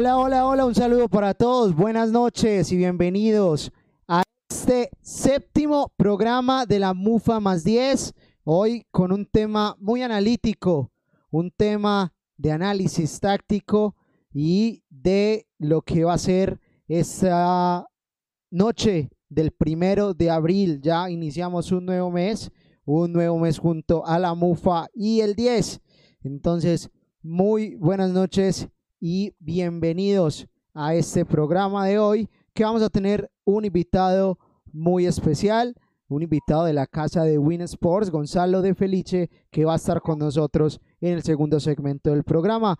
Hola, hola, hola, un saludo para todos. Buenas noches y bienvenidos a este séptimo programa de la MUFA más 10. Hoy con un tema muy analítico, un tema de análisis táctico y de lo que va a ser esta noche del primero de abril. Ya iniciamos un nuevo mes, un nuevo mes junto a la MUFA y el 10. Entonces, muy buenas noches y bienvenidos a este programa de hoy que vamos a tener un invitado muy especial, un invitado de la casa de Win Sports, Gonzalo de Felice, que va a estar con nosotros en el segundo segmento del programa.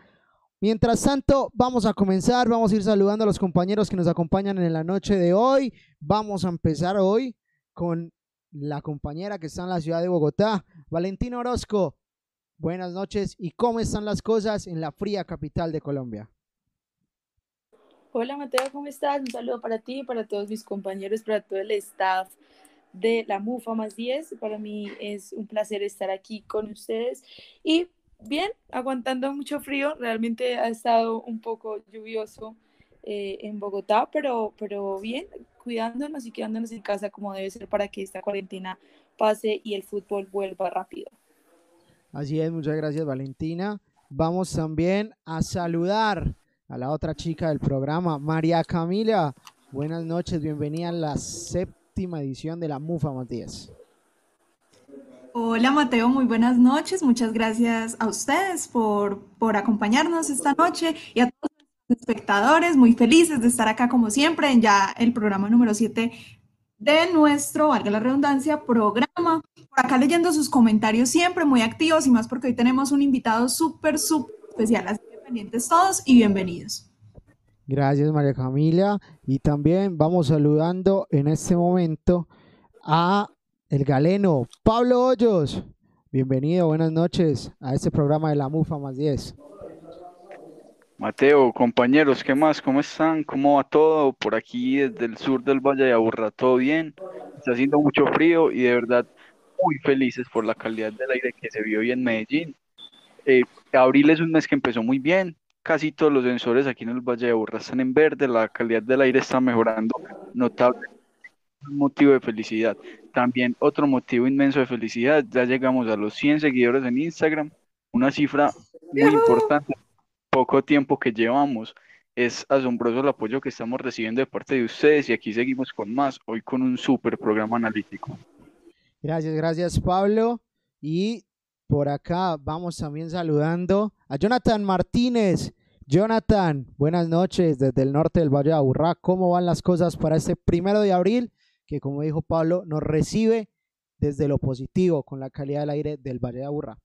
Mientras tanto, vamos a comenzar, vamos a ir saludando a los compañeros que nos acompañan en la noche de hoy. Vamos a empezar hoy con la compañera que está en la ciudad de Bogotá, Valentina Orozco. Buenas noches y cómo están las cosas en la fría capital de Colombia. Hola Mateo, ¿cómo estás? Un saludo para ti, para todos mis compañeros, para todo el staff de la MUFA más 10. Para mí es un placer estar aquí con ustedes y bien, aguantando mucho frío. Realmente ha estado un poco lluvioso eh, en Bogotá, pero, pero bien, cuidándonos y quedándonos en casa como debe ser para que esta cuarentena pase y el fútbol vuelva rápido. Así es, muchas gracias Valentina. Vamos también a saludar a la otra chica del programa, María Camila. Buenas noches, bienvenida a la séptima edición de la MUFA Matías. Hola Mateo, muy buenas noches. Muchas gracias a ustedes por, por acompañarnos esta noche y a todos los espectadores, muy felices de estar acá como siempre en ya el programa número 7 de nuestro, valga la redundancia, programa. Por acá leyendo sus comentarios siempre muy activos y más porque hoy tenemos un invitado súper, súper especial. Así que pendientes todos y bienvenidos. Gracias María Camila. Y también vamos saludando en este momento a el galeno Pablo Hoyos. Bienvenido, buenas noches a este programa de la MUFA más 10. Mateo, compañeros, ¿qué más? ¿Cómo están? ¿Cómo va todo? Por aquí desde el sur del Valle de Aburra, ¿todo bien? Está haciendo mucho frío y de verdad muy felices por la calidad del aire que se vio hoy en Medellín. Eh, abril es un mes que empezó muy bien, casi todos los sensores aquí en el Valle de Aburra están en verde, la calidad del aire está mejorando notable. Un motivo de felicidad. También otro motivo inmenso de felicidad, ya llegamos a los 100 seguidores en Instagram, una cifra muy importante poco tiempo que llevamos. Es asombroso el apoyo que estamos recibiendo de parte de ustedes y aquí seguimos con más, hoy con un súper programa analítico. Gracias, gracias Pablo. Y por acá vamos también saludando a Jonathan Martínez. Jonathan, buenas noches desde el norte del Valle de Aburrá. ¿Cómo van las cosas para este primero de abril? Que como dijo Pablo, nos recibe desde lo positivo con la calidad del aire del Valle de Aburrá.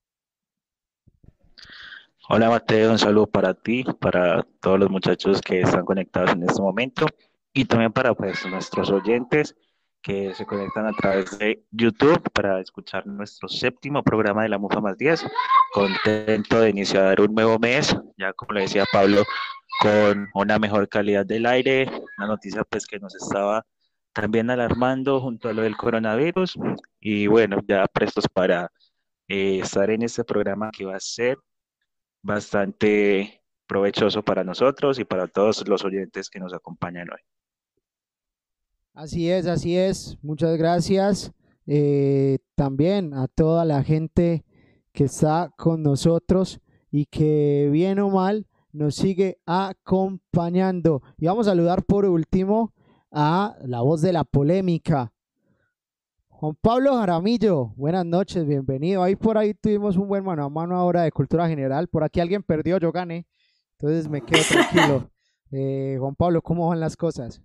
Hola Mateo, un saludo para ti, para todos los muchachos que están conectados en este momento y también para pues, nuestros oyentes que se conectan a través de YouTube para escuchar nuestro séptimo programa de la MUFA más 10. Contento de iniciar un nuevo mes, ya como le decía Pablo, con una mejor calidad del aire, una noticia pues que nos estaba también alarmando junto a lo del coronavirus y bueno, ya prestos para eh, estar en este programa que va a ser bastante provechoso para nosotros y para todos los oyentes que nos acompañan hoy. Así es, así es. Muchas gracias eh, también a toda la gente que está con nosotros y que bien o mal nos sigue acompañando. Y vamos a saludar por último a la voz de la polémica, Juan Pablo Jaramillo, buenas noches, bienvenido. Ahí por ahí tuvimos un buen mano a mano ahora de cultura general. Por aquí alguien perdió, yo gané. Entonces me quedo tranquilo. Eh, Juan Pablo, ¿cómo van las cosas?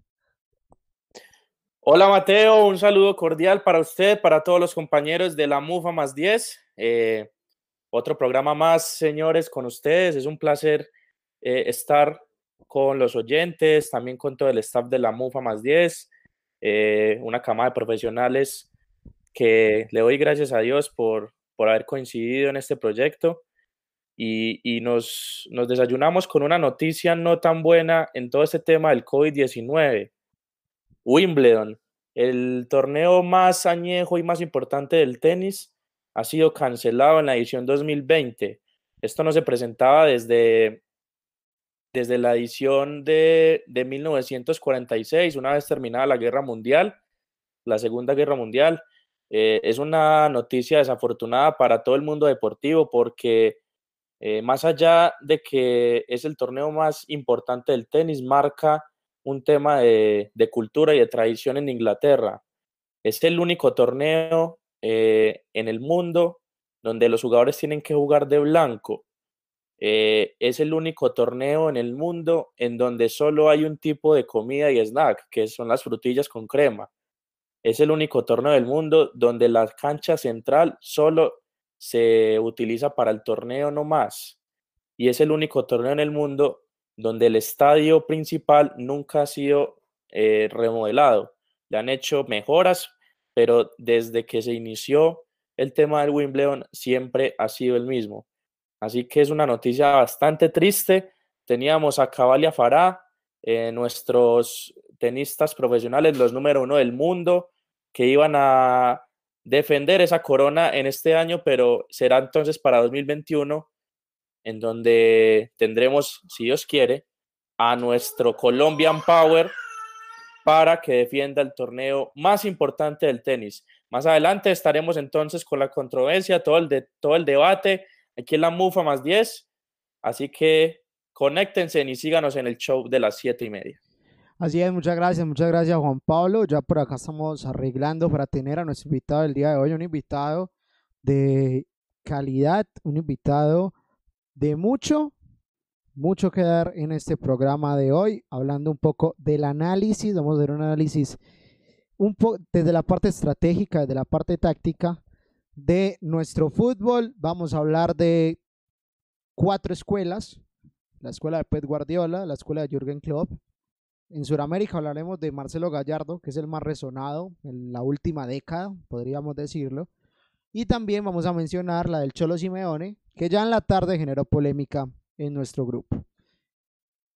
Hola Mateo, un saludo cordial para usted, para todos los compañeros de la MUFA más 10. Eh, otro programa más, señores, con ustedes. Es un placer eh, estar con los oyentes, también con todo el staff de la MUFA más 10, una cama de profesionales que le doy gracias a Dios por, por haber coincidido en este proyecto y, y nos, nos desayunamos con una noticia no tan buena en todo este tema del COVID-19. Wimbledon, el torneo más añejo y más importante del tenis ha sido cancelado en la edición 2020. Esto no se presentaba desde, desde la edición de, de 1946, una vez terminada la Guerra Mundial, la Segunda Guerra Mundial. Eh, es una noticia desafortunada para todo el mundo deportivo porque eh, más allá de que es el torneo más importante del tenis, marca un tema de, cultura y de tradición en Inglaterra. Es el único torneo eh, en el mundo donde los jugadores tienen que jugar de blanco. es el único torneo en el mundo en donde solo hay un tipo de comida y snack, que son las frutillas con crema. Es el único torneo del mundo donde la cancha central solo se utiliza para el torneo no más. Y es el único torneo en el mundo donde el estadio principal nunca ha sido eh, remodelado. Le han hecho mejoras, pero desde que se inició el tema del Wimbledon siempre ha sido el mismo. Así que es una noticia bastante triste. Teníamos a Cavalia Farah, eh, nuestros tenistas profesionales, los número uno del mundo, que iban a defender esa corona en este año, pero será entonces para 2021, en donde tendremos, si Dios quiere, a nuestro Colombian Power para que defienda el torneo más importante del tenis. Más adelante estaremos entonces con la controversia, todo el, de, todo el debate aquí en la MUFA más 10. Así que conéctense y síganos en el show de las siete y media. Así es, muchas gracias, muchas gracias Juan Pablo. Ya por acá estamos arreglando para tener a nuestro invitado del día de hoy, un invitado de calidad, un invitado de mucho, mucho que dar en este programa de hoy, hablando un poco del análisis, vamos a ver un análisis un poco desde la parte estratégica, desde la parte táctica de nuestro fútbol. Vamos a hablar de cuatro escuelas, la escuela de Pep Guardiola, la escuela de Jürgen Klopp, en Sudamérica hablaremos de Marcelo Gallardo, que es el más resonado en la última década, podríamos decirlo. Y también vamos a mencionar la del Cholo Simeone, que ya en la tarde generó polémica en nuestro grupo.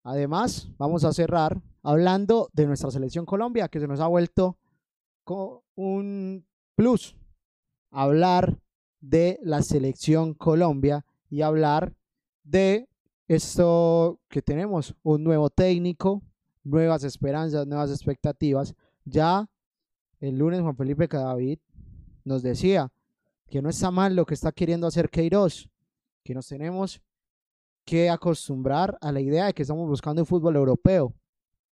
Además, vamos a cerrar hablando de nuestra selección Colombia, que se nos ha vuelto un plus. Hablar de la selección Colombia y hablar de esto que tenemos, un nuevo técnico, nuevas esperanzas, nuevas expectativas. Ya el lunes Juan Felipe Cadavid nos decía que no está mal lo que está queriendo hacer Queiroz, que nos tenemos que acostumbrar a la idea de que estamos buscando un fútbol europeo.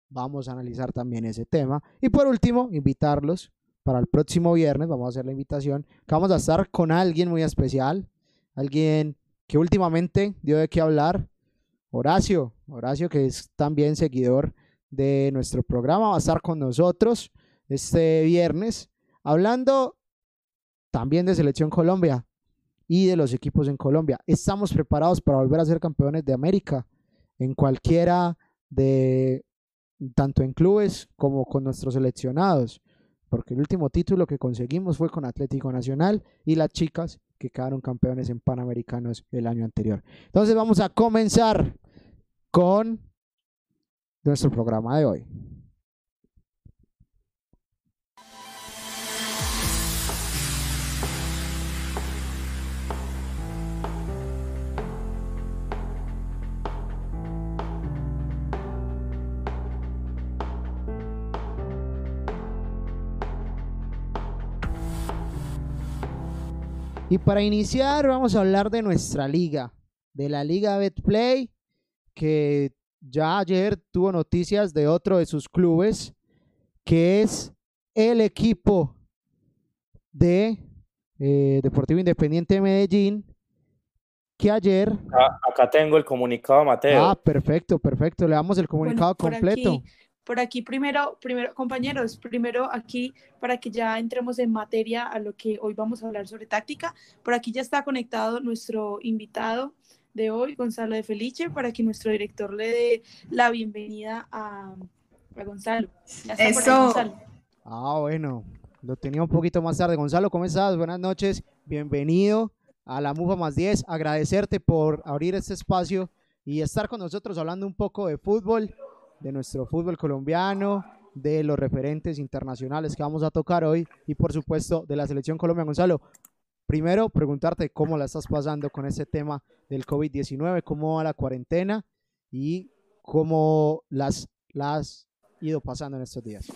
Vamos a analizar también ese tema. Y por último, invitarlos para el próximo viernes, vamos a hacer la invitación, que vamos a estar con alguien muy especial, alguien que últimamente dio de qué hablar, Horacio, Horacio que es también seguidor de nuestro programa. Va a estar con nosotros este viernes hablando también de Selección Colombia y de los equipos en Colombia. Estamos preparados para volver a ser campeones de América en cualquiera de, tanto en clubes como con nuestros seleccionados, porque el último título que conseguimos fue con Atlético Nacional y las chicas que quedaron campeones en Panamericanos el año anterior. Entonces vamos a comenzar con nuestro programa de hoy. Y para iniciar vamos a hablar de nuestra liga, de la liga Betplay, que ya ayer tuvo noticias de otro de sus clubes, que es el equipo de eh, Deportivo Independiente de Medellín, que ayer... Acá, tengo el comunicado, Mateo. Ah, perfecto, perfecto. Le damos el comunicado completo. por aquí primero, primero, compañeros, primero aquí para que ya entremos en materia a lo que hoy vamos a hablar sobre táctica. Por aquí ya está conectado nuestro invitado, de hoy, Gonzalo de Felice, para que nuestro director le dé la bienvenida a, Gonzalo. Eso. Ah, bueno, lo tenía un poquito más tarde. Gonzalo, ¿cómo estás? Buenas noches, bienvenido a la MUFA más 10. Agradecerte por abrir este espacio y estar con nosotros hablando un poco de fútbol, de nuestro fútbol colombiano de los referentes internacionales que vamos a tocar hoy y por supuesto de la selección Colombia. Gonzalo, primero preguntarte cómo la estás pasando con este tema del COVID-19, cómo va la cuarentena y cómo las, las has ido pasando en estos días.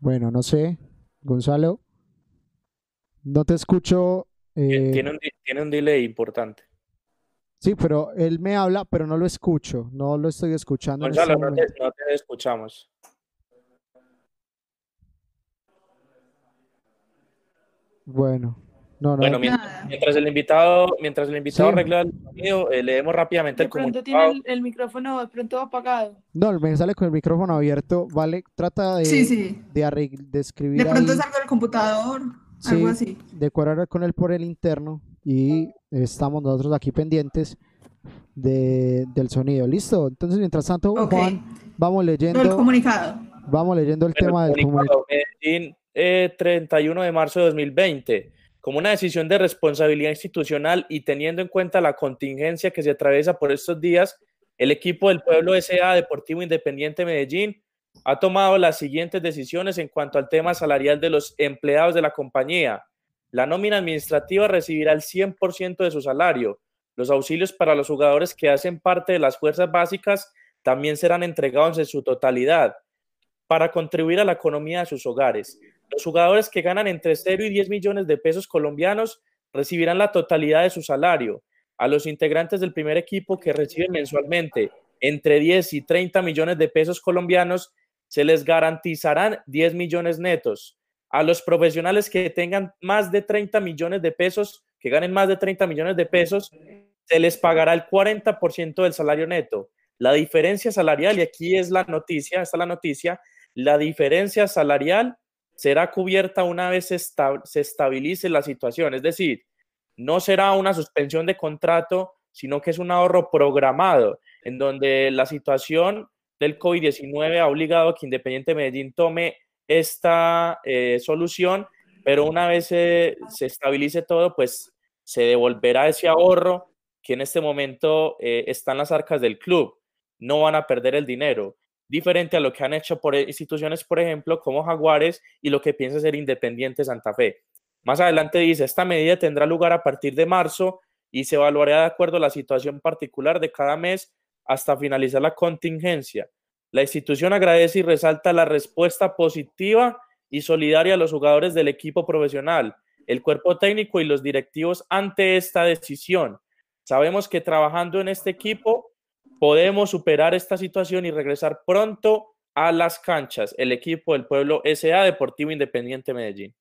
Bueno, no sé, Gonzalo, no te escucho. Eh, tiene, un, tiene un delay importante. Sí, pero él me habla, pero no lo escucho, no lo estoy escuchando. Gonzalo, este no, te, no te escuchamos. Bueno, no, no. Bueno, mientras, el invitado, mientras el invitado arregla el sonido, eh, leemos rápidamente el comunicado. tiene el, micrófono de pronto apagado. No, me sale con el micrófono abierto, vale, trata de, sí, sí. de, de escribir De pronto salgo del computador, algo así. de cuadrar con él por el interno y estamos nosotros aquí pendientes de, del sonido. ¿Listo? Entonces, mientras tanto, Juan, vamos leyendo... El comunicado. Vamos leyendo el tema del comunicado. 31 de marzo de 2020 como una decisión de responsabilidad institucional y teniendo en cuenta la contingencia que se atraviesa por estos días, el equipo del Pueblo SA Deportivo Independiente Medellín ha tomado las siguientes decisiones en cuanto al tema salarial de los empleados de la compañía. La nómina administrativa recibirá el 100% de su salario. Los auxilios para los jugadores que hacen parte de las fuerzas básicas también serán entregados en su totalidad para contribuir a la economía de sus hogares. Los jugadores que ganan entre 0 y 10 millones de pesos colombianos recibirán la totalidad de su salario. A los integrantes del primer equipo que reciben mensualmente entre 10 y 30 millones de pesos colombianos, se les garantizarán 10 millones netos. A los profesionales que tengan más de 30 millones de pesos, que ganen más de 30 millones de pesos, se les pagará el 40% del salario neto. La diferencia salarial, y aquí es la noticia, esta es la noticia, la diferencia salarial será cubierta una vez se, estabilice la situación. Es decir, no será una suspensión de contrato, sino que es un ahorro programado, en donde la situación del COVID-19 ha obligado a que Independiente Medellín tome esta eh, solución, pero una vez se, estabilice todo, pues se devolverá ese ahorro que en este momento eh, está en las arcas del club. No van a perder el dinero diferente a lo que han hecho por instituciones, por ejemplo, como Jaguares y lo que piensa ser Independiente Santa Fe. Más adelante dice, esta medida tendrá lugar a partir de marzo y se evaluará de acuerdo a la situación particular de cada mes hasta finalizar la contingencia. La institución agradece y resalta la respuesta positiva y solidaria a los jugadores del equipo profesional, el cuerpo técnico y los directivos ante esta decisión. Sabemos que trabajando en este equipo podemos superar esta situación y regresar pronto a las canchas, el equipo del pueblo SA Deportivo Independiente Medellín.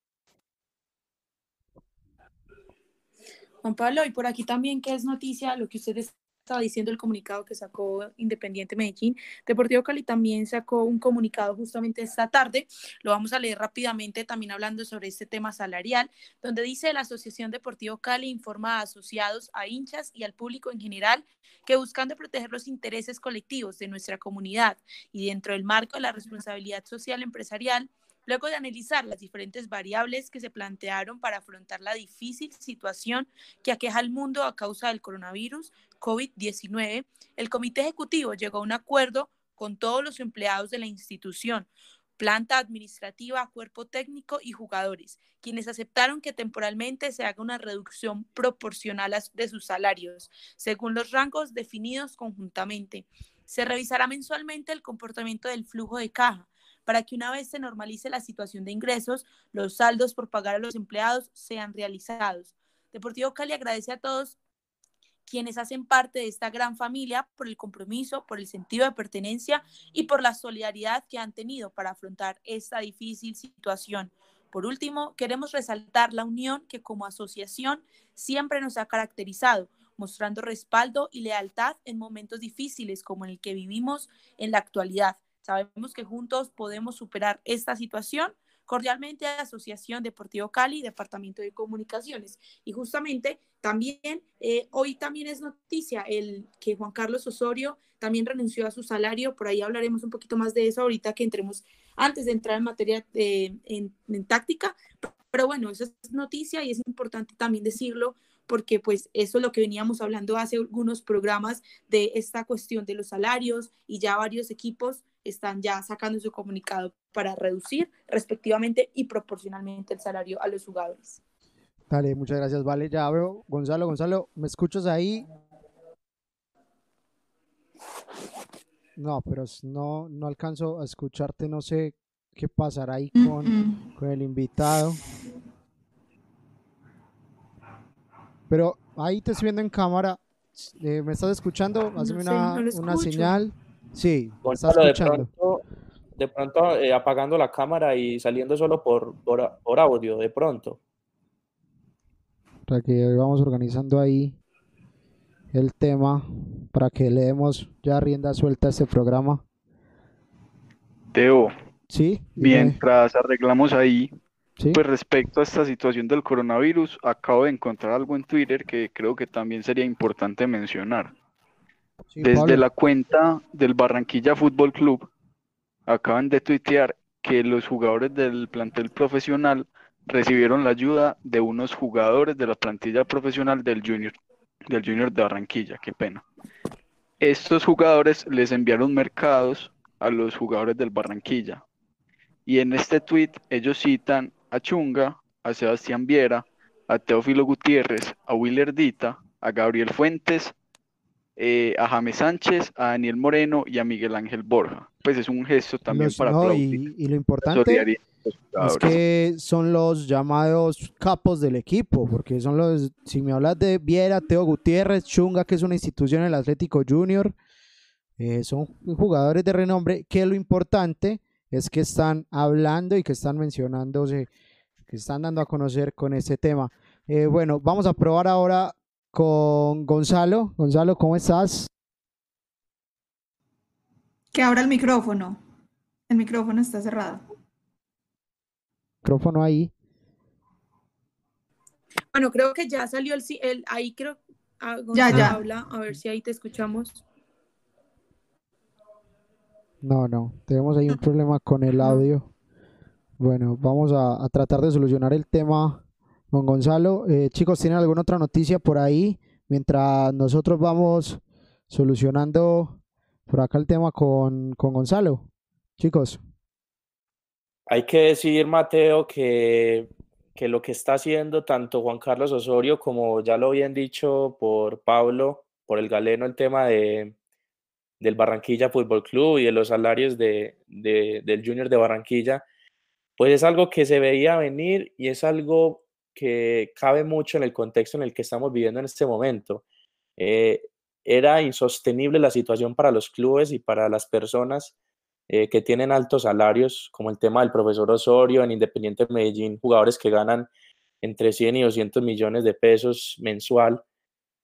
Juan Pablo, y por aquí también, ¿qué es noticia? Lo que ustedes estaba diciendo el comunicado que sacó Independiente Medellín. Deportivo Cali también sacó un comunicado justamente esta tarde. Lo vamos a leer rápidamente, también hablando sobre este tema salarial, donde dice la Asociación Deportivo Cali informa a asociados, a hinchas y al público en general que buscando proteger los intereses colectivos de nuestra comunidad y dentro del marco de la responsabilidad social empresarial, Luego de analizar las diferentes variables que se plantearon para afrontar la difícil situación que aqueja al mundo a causa del coronavirus COVID-19, el Comité Ejecutivo llegó a un acuerdo con todos los empleados de la institución, planta administrativa, cuerpo técnico y jugadores, quienes aceptaron que temporalmente se haga una reducción proporcional de sus salarios, según los rangos definidos conjuntamente. Se revisará mensualmente el comportamiento del flujo de caja para que una vez se normalice la situación de ingresos, los saldos por pagar a los empleados sean realizados. Deportivo Cali agradece a todos quienes hacen parte de esta gran familia por el compromiso, por el sentido de pertenencia y por la solidaridad que han tenido para afrontar esta difícil situación. Por último, queremos resaltar la unión que como asociación siempre nos ha caracterizado, mostrando respaldo y lealtad en momentos difíciles como el que vivimos en la actualidad. Sabemos que juntos podemos superar esta situación. Cordialmente Asociación Deportivo Cali, Departamento de Comunicaciones. Y justamente también, eh, hoy también es noticia el que Juan Carlos Osorio también renunció a su salario. Por ahí hablaremos un poquito más de eso ahorita que entremos, antes de entrar en materia de, en, táctica. Pero bueno, eso es noticia y es importante también decirlo porque pues eso es lo que veníamos hablando hace algunos programas de esta cuestión de los salarios y ya varios equipos están ya sacando su comunicado para reducir respectivamente y proporcionalmente el salario a los jugadores. Dale, muchas gracias, Vale. Ya veo, Gonzalo, Gonzalo, ¿me escuchas ahí? No, pero no, no alcanzo a escucharte, no sé qué pasará ahí con, con el invitado. Pero ahí te estoy viendo en cámara. Eh, ¿Me estás escuchando? Hazme una, una, señal. Sí, escuchando. De pronto, de pronto eh, apagando la cámara y saliendo solo por, por, por audio, de pronto. Para que vamos organizando ahí el tema para que le demos ya rienda suelta a este programa. Teo. Sí. Mientras arreglamos ahí, pues respecto a esta situación del coronavirus, acabo de encontrar algo en Twitter que creo que también sería importante mencionar. Desde la cuenta del Barranquilla Fútbol Club, acaban de tuitear que los jugadores del plantel profesional recibieron la ayuda de unos jugadores de la plantilla profesional del Junior, del Junior de Barranquilla, qué pena. Estos jugadores les enviaron mercados a los jugadores del Barranquilla. Y en este tweet ellos citan a Chunga, a Sebastián Viera, a Teófilo Gutiérrez, a Willer Dita, a Gabriel Fuentes, eh, a James Sánchez, a Daniel Moreno y a Miguel Ángel Borja. Pues es un gesto también para no, y, y, lo importante es que son los llamados capos del equipo, porque son los, si me hablas de Viera, Teo Gutiérrez, Chunga, que es una institución en el Atlético Junior, eh, son jugadores de renombre, que lo importante es que están hablando y que están mencionándose, que están dando a conocer con este tema. Eh, bueno, vamos a probar ahora con Gonzalo. Gonzalo, ¿cómo estás? Que abra el micrófono. El micrófono está cerrado. Micrófono ahí. Bueno, creo que ya salió el, el ahí creo. Ah, ya, ya. Habla, a ver si ahí te escuchamos. No, no, tenemos ahí un problema con el audio. Bueno, vamos a, tratar de solucionar el tema con Gonzalo. Eh, chicos, ¿tienen alguna otra noticia por ahí? Mientras nosotros vamos solucionando por acá el tema con, con Gonzalo. Chicos. Hay que decir, Mateo, que, que lo que está haciendo tanto Juan Carlos Osorio como ya lo habían dicho por Pablo, por el galeno, el tema de, del Barranquilla Fútbol Club y de los salarios de, del Junior de Barranquilla, pues es algo que se veía venir y es algo que cabe mucho en el contexto en el que estamos viviendo en este momento. Eh, era insostenible la situación para los clubes y para las personas eh, que tienen altos salarios, como el tema del profesor Osorio en Independiente Medellín, jugadores que ganan entre 100 y 200 millones de pesos mensual.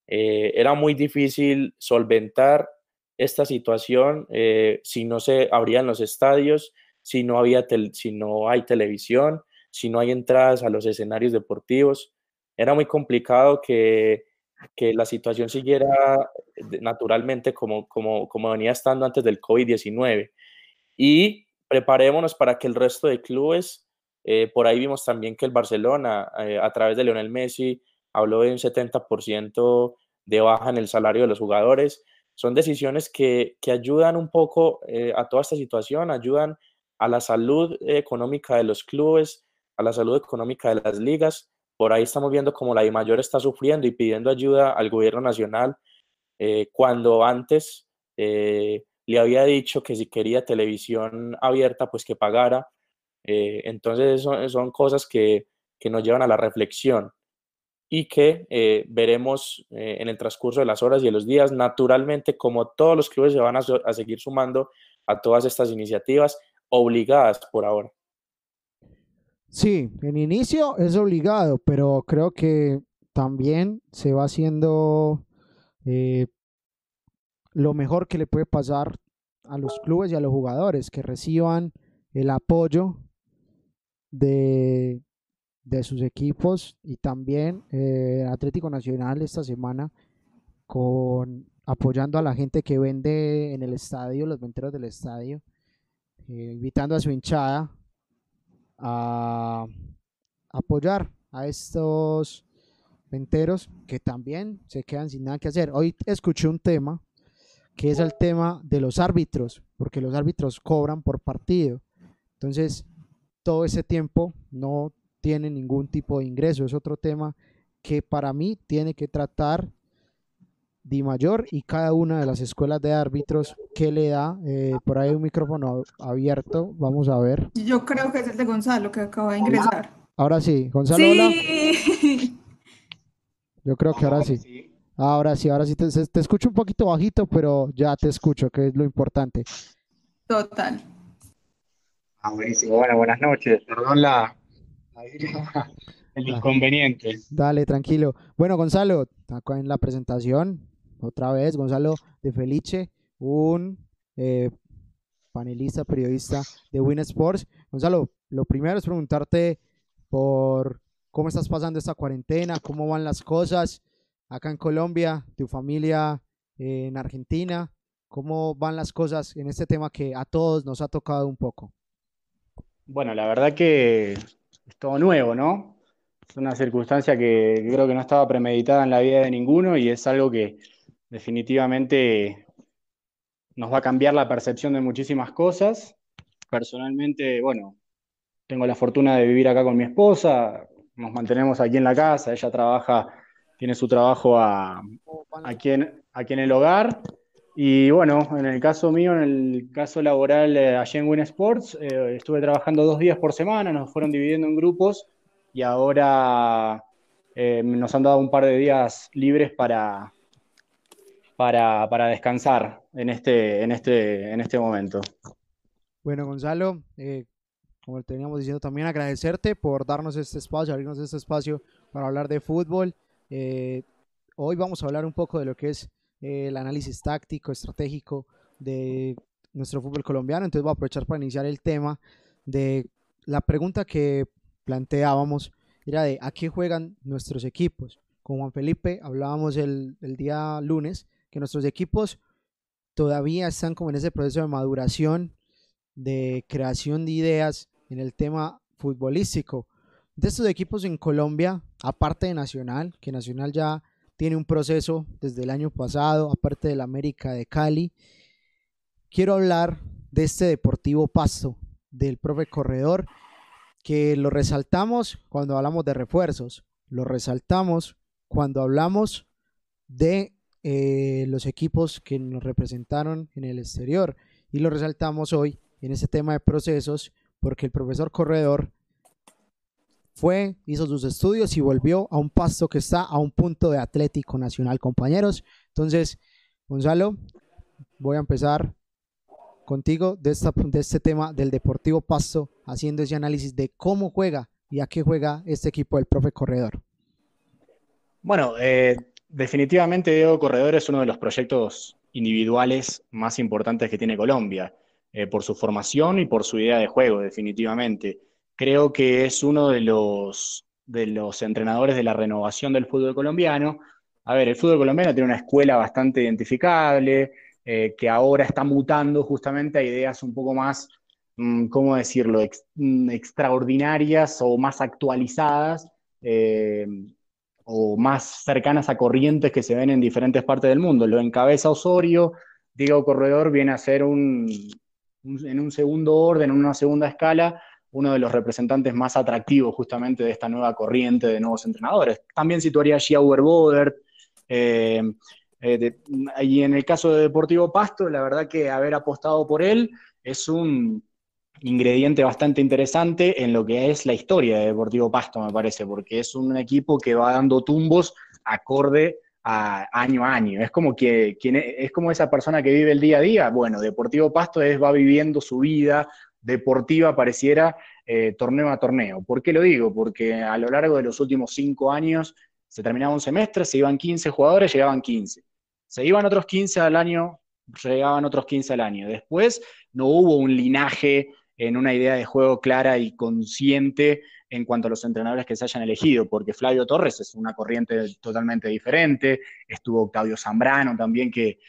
Eh, era muy difícil solventar esta situación si no se abrían los estadios, si no, había si no hay televisión, si no hay entradas a los escenarios deportivos. Era muy complicado que, que la situación siguiera naturalmente como, como, como venía estando antes del COVID-19. Y preparémonos para que el resto de clubes, eh, por ahí vimos también que el Barcelona, eh, a través de Lionel Messi, habló de un 70% de baja en el salario de los jugadores son decisiones que, ayudan un poco eh, a toda esta situación, ayudan a la salud económica de los clubes, a la salud económica de las ligas. Por ahí estamos viendo cómo la I mayor está sufriendo y pidiendo ayuda al gobierno nacional eh, cuando antes eh, le había dicho que si quería televisión abierta, pues que pagara. entonces son, son cosas que, que nos llevan a la reflexión y que eh, veremos eh, en el transcurso de las horas y de los días. Naturalmente, como todos los clubes se van a, a, seguir sumando a todas estas iniciativas obligadas por ahora. Sí, en inicio es obligado, pero creo que también se va haciendo eh, lo mejor que le puede pasar a los clubes y a los jugadores, que reciban el apoyo de, de sus equipos y también eh, Atlético Nacional esta semana con apoyando a la gente que vende en el estadio, los venteros del estadio, eh, invitando a su hinchada a, apoyar a estos venteros que también se quedan sin nada que hacer. Hoy escuché un tema que es el tema de los árbitros, porque los árbitros cobran por partido. Entonces, todo ese tiempo no tiene ningún tipo de ingreso. Es otro tema que para mí tiene que tratar Di Mayor y cada una de las escuelas de árbitros que le da. Eh, por ahí un micrófono abierto. Vamos a ver. Yo creo que es el de Gonzalo que acaba de ingresar. Ahora sí, Gonzalo. Sí. Yo creo que ahora sí. Ahora sí, ahora sí te, te, escucho un poquito bajito, pero ya te escucho, que es lo importante. Total. Ah, buenísimo. Bueno, buenas noches. Perdón la, el inconveniente. Dale, tranquilo. Bueno, Gonzalo, acá en la presentación, otra vez, Gonzalo de Felice, un eh, panelista, periodista de Win Sports. Gonzalo, lo primero es preguntarte por cómo estás pasando esta cuarentena, cómo van las cosas acá en Colombia, tu familia eh, en Argentina, cómo van las cosas en este tema que a todos nos ha tocado un poco. Bueno, la verdad que es todo nuevo, ¿no? Es una circunstancia que creo que no estaba premeditada en la vida de ninguno y es algo que definitivamente nos va a cambiar la percepción de muchísimas cosas. Personalmente, bueno, tengo la fortuna de vivir acá con mi esposa, nos mantenemos aquí en la casa, ella trabaja, tiene su trabajo aquí, en, aquí en el hogar. Y bueno, en el caso mío, en el caso laboral eh, allí en Win Sports, eh, estuve trabajando dos días por semana, nos fueron dividiendo en grupos y ahora eh, nos han dado un par de días libres para, para, para descansar en este, en, este, en este momento. Bueno, Gonzalo, como teníamos diciendo, también agradecerte por darnos este espacio, abrirnos este espacio para hablar de fútbol. Eh, hoy vamos a hablar un poco de lo que es eh, el análisis táctico, estratégico de nuestro fútbol colombiano. Entonces voy a aprovechar para iniciar el tema de la pregunta que planteábamos, era de a qué juegan nuestros equipos. Con Juan Felipe hablábamos el, el día lunes que nuestros equipos todavía están como en ese proceso de maduración, de creación de ideas, en el tema futbolístico. De estos equipos en Colombia, aparte de Nacional, que Nacional ya tiene un proceso desde el año pasado, aparte del América de Cali, quiero hablar de este Deportivo Pasto, del profe Corredor, que lo resaltamos cuando hablamos de refuerzos, lo resaltamos cuando hablamos de eh, los equipos que nos representaron en el exterior y lo resaltamos hoy en este tema de procesos porque el profesor Corredor fue, hizo sus estudios y volvió a un pasto que está a un punto de Atlético Nacional, compañeros. Entonces, Gonzalo, voy a empezar contigo de, esta, de este tema del Deportivo Pasto, haciendo ese análisis de cómo juega y a qué juega este equipo del profe Corredor. Bueno, eh, definitivamente Diego Corredor es uno de los proyectos individuales más importantes que tiene Colombia. Eh, por su formación y por su idea de juego, definitivamente. Creo que es uno de los, de los entrenadores de la renovación del fútbol colombiano. A ver, el fútbol colombiano tiene una escuela bastante identificable, eh, que ahora está mutando justamente a ideas un poco más, ¿cómo decirlo?, mm, extraordinarias o más actualizadas eh, o más cercanas a corrientes que se ven en diferentes partes del mundo. Lo encabeza Osorio, Diego Corredor viene a ser un, en un segundo orden, en una segunda escala, uno de los representantes más atractivos justamente de esta nueva corriente de nuevos entrenadores. También situaría a Uber eh, eh, y en el caso de Deportivo Pasto, la verdad que haber apostado por él es un ingrediente bastante interesante en lo que es la historia de Deportivo Pasto, me parece, porque es un equipo que va dando tumbos acorde año a año. Es como que quien e, es, como esa persona que vive el día a día. Bueno, Deportivo Pasto es, va viviendo su vida deportiva, pareciera eh, torneo a torneo. ¿Por qué lo digo? Porque a lo largo de los últimos cinco años se terminaba un semestre, se iban 15 jugadores, llegaban 15. Se iban otros 15 al año, llegaban otros 15 al año. Después no hubo un linaje en una idea de juego clara y consciente en cuanto a los entrenadores que se hayan elegido, porque Flavio Torres es una corriente totalmente diferente, estuvo Octavio Zambrano también, que,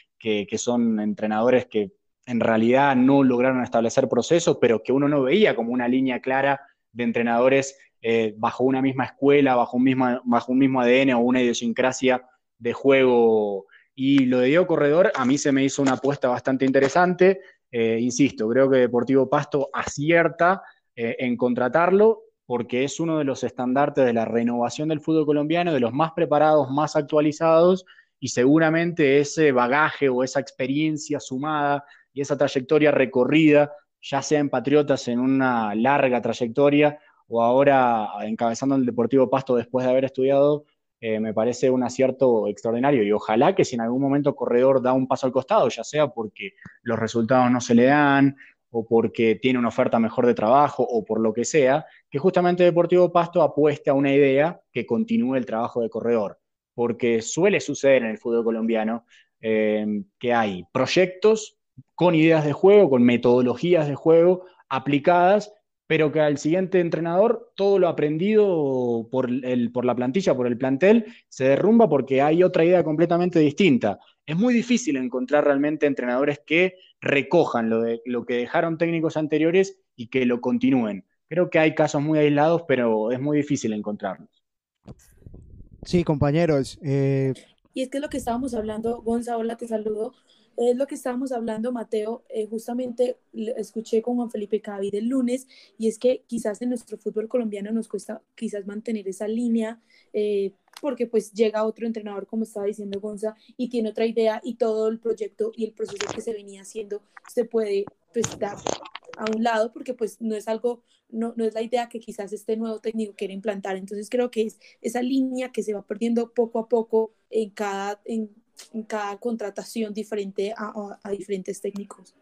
son entrenadores que en realidad no lograron establecer procesos, pero que uno no veía como una línea clara de entrenadores eh, bajo una misma escuela, bajo un, mismo, bajo un mismo ADN o una idiosincrasia de juego. Y lo de Diego Corredor a mí se me hizo una apuesta bastante interesante. Eh, insisto, creo que Deportivo Pasto acierta eh, en contratarlo porque es uno de los estandartes de la renovación del fútbol colombiano, de los más preparados, más actualizados, y seguramente ese bagaje o esa experiencia sumada y esa trayectoria recorrida, ya sea en Patriotas en una larga trayectoria o ahora encabezando el Deportivo Pasto después de haber estudiado, eh, me parece un acierto extraordinario. Y ojalá que si en algún momento Corredor da un paso al costado, ya sea porque los resultados no se le dan o porque tiene una oferta mejor de trabajo o por lo que sea, que justamente Deportivo Pasto apueste a una idea que continúe el trabajo de Corredor. Porque suele suceder en el fútbol colombiano eh, que hay proyectos con ideas de juego, con metodologías de juego aplicadas pero que al siguiente entrenador todo lo aprendido por, el, por la plantilla, por el plantel, se derrumba porque hay otra idea completamente distinta. Es muy difícil encontrar realmente entrenadores que recojan lo, de, lo que dejaron técnicos anteriores y que lo continúen. Creo que hay casos muy aislados, pero es muy difícil encontrarlos. Sí, compañeros. Eh... Y es que es lo que estábamos hablando, Gonzalo, hola, te saludo. Es lo que estábamos hablando, Mateo. Eh, justamente escuché con Juan Felipe Cavi el lunes y es que quizás en nuestro fútbol colombiano nos cuesta quizás mantener esa línea eh, porque pues llega otro entrenador, como estaba diciendo Gonza, y tiene otra idea y todo el proyecto y el proceso que se venía haciendo se puede pues a un lado porque pues no es algo, no, no es la idea que quizás este nuevo técnico quiere implantar. Entonces creo que es esa línea que se va perdiendo poco a poco en cada, en cada contratación diferente a, diferentes técnicos.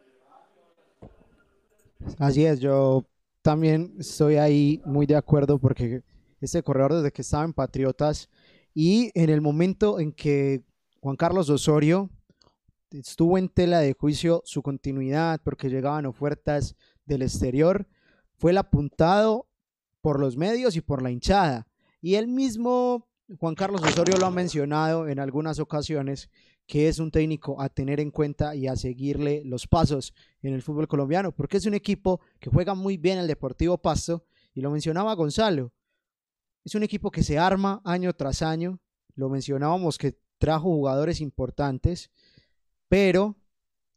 Así es, yo también estoy ahí muy de acuerdo porque este corredor desde que estaba en Patriotas y en el momento en que Juan Carlos Osorio estuvo en tela de juicio su continuidad porque llegaban ofertas del exterior, fue el apuntado por los medios y por la hinchada. Y él mismo Juan Carlos Osorio lo ha mencionado en algunas ocasiones, que es un técnico a tener en cuenta y a seguirle los pasos en el fútbol colombiano, porque es un equipo que juega muy bien el Deportivo Pasto, y lo mencionaba Gonzalo, es un equipo que se arma año tras año, lo mencionábamos que trajo jugadores importantes, pero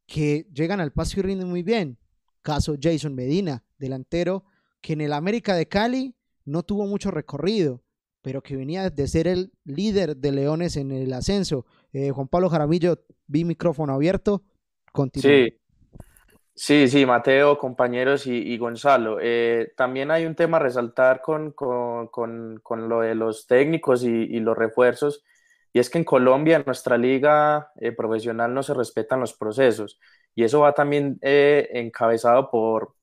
que llegan al paso y rinden muy bien. Caso Jason Medina, delantero, que en el América de Cali no tuvo mucho recorrido, pero que venía de ser el líder de Leones en el ascenso. Eh, Juan Pablo Jaramillo, vi micrófono abierto. Continúa. Sí. Sí, Mateo, compañeros y, Gonzalo. Eh, también hay un tema a resaltar con, lo de los técnicos y, los refuerzos, y es que en Colombia, en nuestra liga eh, profesional, no se respetan los procesos, y eso va también encabezado por,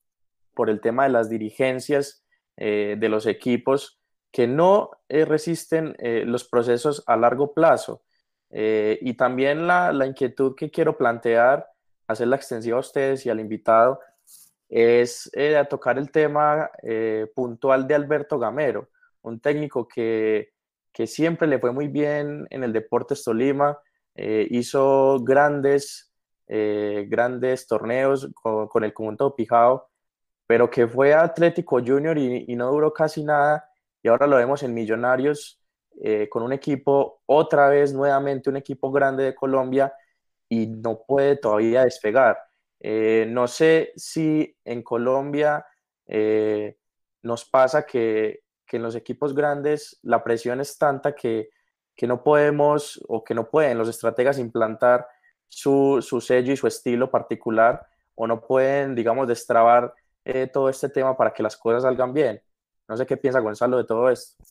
por el tema de las dirigencias de los equipos, que no eh, resisten eh, los procesos a largo plazo. Eh, y también la, inquietud que quiero plantear, hacerla extensiva a ustedes y al invitado, es tocar el tema puntual de Alberto Gamero, un técnico que, siempre le fue muy bien en el Deportes Tolima, hizo grandes, grandes torneos con, el conjunto Pijao, pero que fue Atlético Junior y no duró casi nada y ahora lo vemos en Millonarios eh, con un equipo, otra vez nuevamente un equipo grande de Colombia y no puede todavía despegar. Eh, no sé si en Colombia eh, nos pasa que, que, en los equipos grandes la presión es tanta que, que, no podemos o que no pueden los estrategas implantar su, su sello y su estilo particular o no pueden, digamos, destrabar todo este tema para que las cosas salgan bien. No sé qué piensa Gonzalo de todo esto.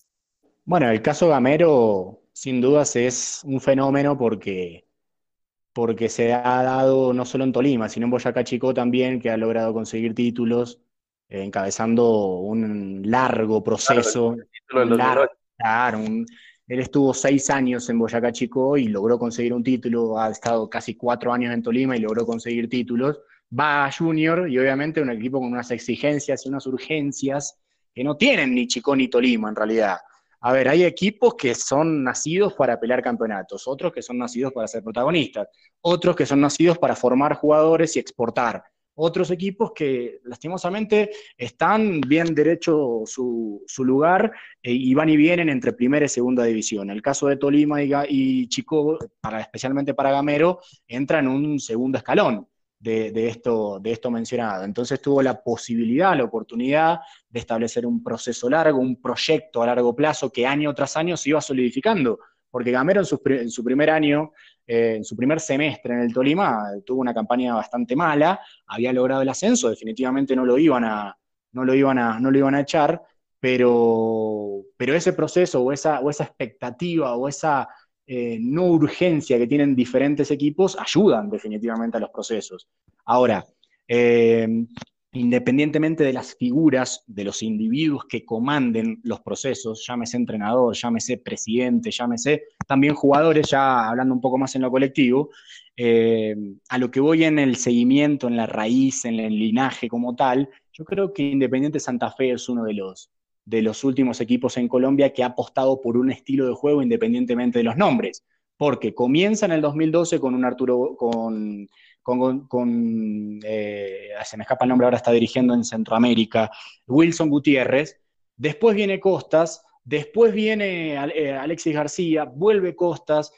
Bueno, el caso Gamero, sin dudas, es un fenómeno porque, porque se ha dado no solo en Tolima, sino en Boyacá Chico también, que ha logrado conseguir títulos, eh, encabezando un largo proceso. Claro, él estuvo seis años en Boyacá Chico y logró conseguir un título, ha estado casi cuatro años en Tolima y logró conseguir títulos. Va a Junior y obviamente un equipo con unas exigencias y unas urgencias que no tienen ni Chico ni Tolima en realidad. A ver, hay equipos que son nacidos para pelear campeonatos, otros que son nacidos para ser protagonistas, otros que son nacidos para formar jugadores y exportar, otros equipos que lastimosamente están bien derecho su, lugar eh, y van y vienen entre primera y segunda división. El caso de Tolima y, Chico, para, especialmente para Gamero, entra en un segundo escalón. De, esto, de esto mencionado. Entonces tuvo la posibilidad, la oportunidad de establecer un proceso largo, un proyecto a largo plazo que año tras año se iba solidificando, porque Gamero en su primer año eh, en su primer semestre en el Tolima tuvo una campaña bastante mala, había logrado el ascenso, definitivamente no lo iban a, no lo iban a, no lo iban a echar, pero, pero ese proceso o esa, o esa expectativa o esa eh, no urgencia que tienen diferentes equipos ayudan definitivamente a los procesos. Ahora, eh, independientemente de las figuras, de los individuos que comanden los procesos, llámese entrenador, llámese presidente, llámese también jugadores, ya hablando un poco más en lo colectivo, eh, a lo que voy en el seguimiento, en la raíz, en el linaje como tal, yo creo que Independiente Santa Fe es uno de los, de los últimos equipos en Colombia que ha apostado por un estilo de juego independientemente de los nombres, porque comienza en el 2012 con un Arturo, con con, eh, se me escapa el nombre, ahora está dirigiendo en Centroamérica, Wilson Gutiérrez, después viene Costas, después viene eh, Alexis García, vuelve Costas,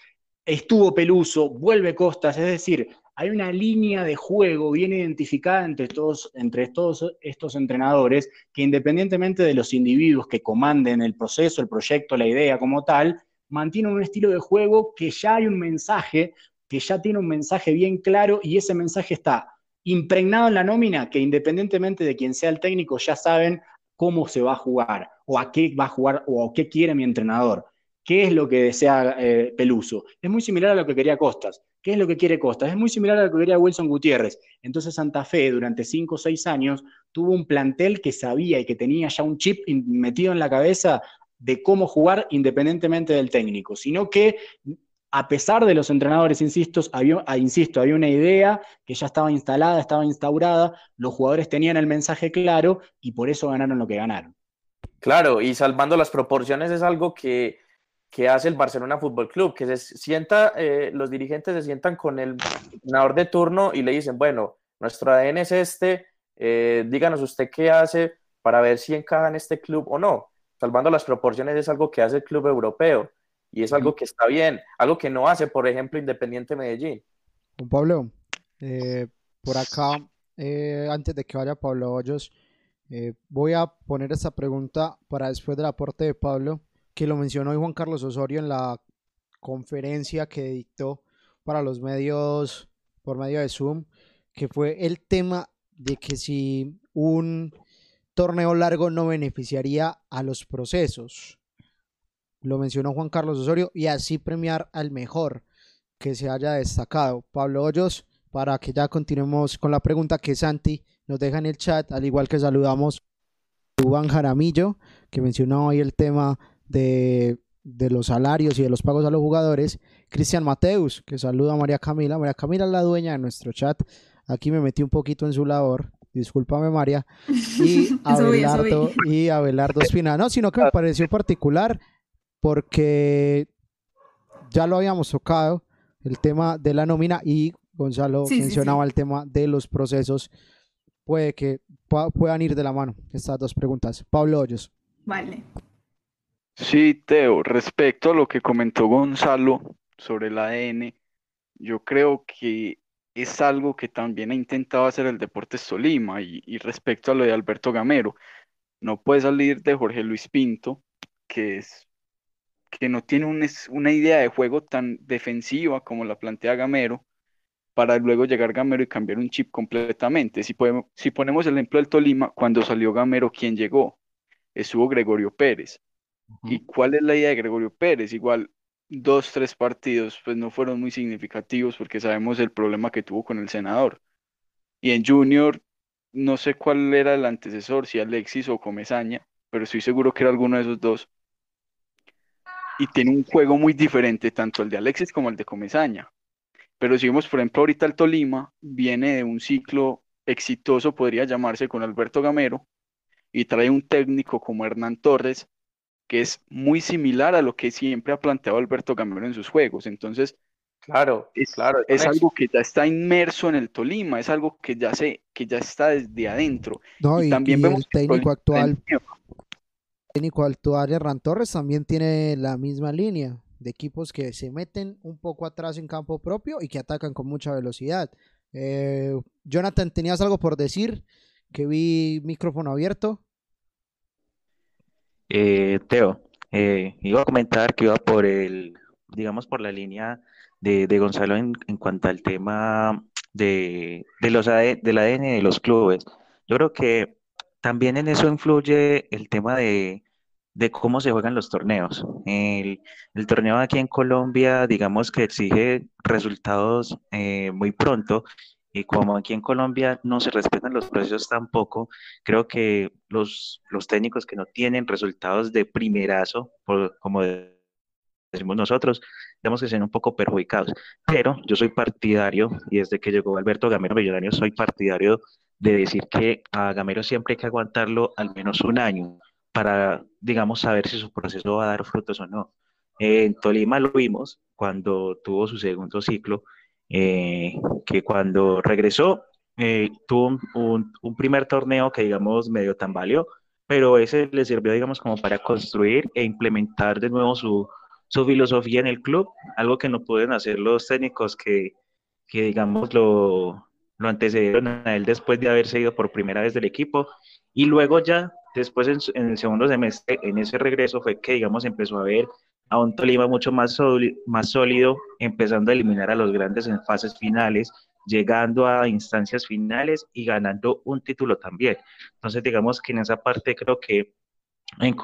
estuvo Peluso, vuelve Costas, es decir, hay una línea de juego bien identificada entre todos, entre todos estos entrenadores que independientemente de los individuos que comanden el proceso, el proyecto, la idea como tal, mantienen un estilo de juego que ya hay un mensaje que ya tiene un mensaje bien claro y ese mensaje está impregnado en la nómina, que independientemente de quién sea el técnico, ya saben cómo se va a jugar, o a qué va a jugar, o qué quiere mi entrenador. ¿Qué es lo que desea eh, Peluso? Es muy similar a lo que quería Costas. ¿Qué es lo que quiere Costas? Es muy similar a lo que quería Wilson Gutiérrez. Entonces Santa Fe durante cinco o seis años tuvo un plantel que sabía y que tenía ya un chip metido en la cabeza de cómo jugar independientemente del técnico, sino que a pesar de los entrenadores, insisto había, ah, insisto, había una idea que ya estaba instalada, estaba instaurada, los jugadores tenían el mensaje claro y por eso ganaron lo que ganaron. Claro, y salvando las proporciones es algo que, hace el Barcelona Fútbol Club, que se sienta, eh, los dirigentes se sientan con el entrenador de turno y le dicen, bueno, nuestro ADN es este, eh, díganos usted qué hace para ver si encaja en este club o no. Salvando las proporciones es algo que hace el club europeo y es algo que está bien, algo que no hace, por ejemplo, Independiente Medellín. Juan Pablo, eh, por acá, eh, antes de que vaya Pablo Hoyos, eh, voy a poner esta pregunta para después del aporte de Pablo, que lo mencionó hoy Juan Carlos Osorio en la conferencia que dictó para los medios por medio de Zoom, que fue el tema de que si un torneo largo no beneficiaría a los procesos lo mencionó Juan Carlos Osorio, y así premiar al mejor que se haya destacado. Pablo Hoyos, para que ya continuemos con la pregunta que Santi nos deja en el chat, al igual que saludamos a Iván Jaramillo, que mencionó hoy el tema de, de, los salarios y de los pagos a los jugadores. Cristian Mateus, que saluda a María Camila. María Camila es la dueña de nuestro chat. Aquí me metí un poquito en su labor. Discúlpame, María. Y Abelardo, y Abelardo Espina. No, sino que me pareció particular porque ya lo habíamos tocado, el tema de la nómina y Gonzalo mencionaba el tema de los procesos. Puede que puedan ir de la mano estas dos preguntas. Pablo Hoyos. Vale. Sí, Teo, respecto a lo que comentó Gonzalo sobre el ADN, yo creo que es algo que también ha intentado hacer el Deportes Tolima y, respecto a lo de Alberto Gamero, no puede salir de Jorge Luis Pinto, que es que no tiene una idea de juego tan defensiva como la plantea Gamero, para luego llegar Gamero y cambiar un chip completamente. Si, podemos, si ponemos el ejemplo del Tolima, cuando salió Gamero, ¿quién llegó? Estuvo Gregorio Pérez. ¿Y cuál es la idea de Gregorio Pérez? Igual dos, tres partidos, pues no fueron muy significativos porque sabemos el problema que tuvo con el senador. Y en Junior, no sé cuál era el antecesor, si Alexis o Comezaña, pero estoy seguro que era alguno de esos dos y tiene un juego muy diferente, tanto el de Alexis como el de Comesaña. Pero si vemos, por ejemplo, ahorita el Tolima viene de un ciclo exitoso, podría llamarse, con Alberto Gamero, y trae un técnico como Hernán Torres, que es muy similar a lo que siempre ha planteado Alberto Gamero en sus juegos. Entonces, Claro, es, claro. es algo que ya está inmerso en el Tolima, es algo que ya se, que ya está desde adentro. No, y, y, también y vemos el que técnico actual, tenía- técnico actual Hernán Torres también tiene la misma línea de equipos que se meten un poco atrás en campo propio y que atacan con mucha velocidad. Eh, Jonathan, ¿tenías algo por decir? Que vi micrófono abierto. Eh, Teo, eh, iba a comentar que iba por el, digamos, por la línea de, de Gonzalo en, en cuanto al tema de, de los AD del ADN de los clubes. Yo creo que también en eso influye el tema de, de cómo se juegan los torneos. El, torneo aquí en Colombia, digamos que exige resultados eh, muy pronto. Y como aquí en Colombia no se respetan los procesos tampoco, creo que los, los técnicos que no tienen resultados de primerazo, por- como de- decimos nosotros, tenemos que ser un poco perjudicados. Pero yo soy partidario, y desde que llegó Alberto Gamero Millonario, soy partidario de decir que a Gamero siempre hay que aguantarlo al menos un año para, digamos, saber si su proceso va a dar frutos o no. En Tolima lo vimos cuando tuvo su segundo ciclo, eh, que cuando regresó eh, tuvo un, un- un primer torneo que, digamos, medio tambaleó, pero ese le sirvió, digamos, como para construir e implementar de nuevo su, su filosofía en el club, algo que no pueden hacer los técnicos que, que digamos, lo, lo antecedieron a él después de haberse ido por primera vez del equipo. Y luego ya, después en, en el segundo semestre, en ese regreso fue que, digamos, empezó a ver a un Tolima mucho más, sóli- más sólido, empezando a eliminar a los grandes en fases finales, llegando a instancias finales y ganando un título también. Entonces, digamos que en esa parte creo que en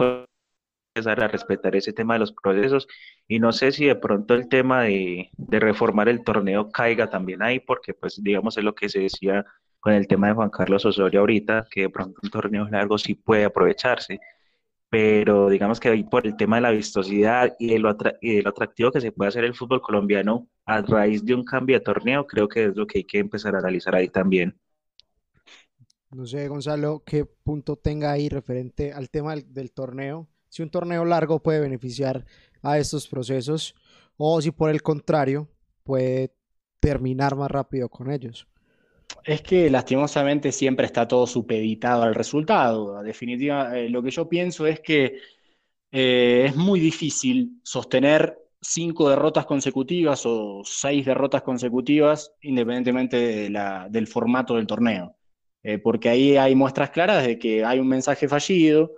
empezar a respetar ese tema de los procesos y no sé si de pronto el tema de, de reformar el torneo caiga también ahí, porque pues digamos es lo que se decía con el tema de Juan Carlos Osorio ahorita, que de pronto un torneo largo sí puede aprovecharse, pero digamos que ahí por el tema de la vistosidad y de, lo y de lo atractivo que se puede hacer el fútbol colombiano a raíz de un cambio de torneo, creo que es lo que hay que empezar a analizar ahí también. No sé, Gonzalo, qué punto tenga ahí referente al tema del, del torneo. Si un torneo largo puede beneficiar a estos procesos o si por el contrario puede terminar más rápido con ellos. Es que lastimosamente siempre está todo supeditado al resultado. Definitiva, eh, lo que yo pienso es que eh, es muy difícil sostener cinco derrotas consecutivas o seis derrotas consecutivas, independientemente del formato del torneo. Eh, porque ahí hay muestras claras de que hay un mensaje fallido,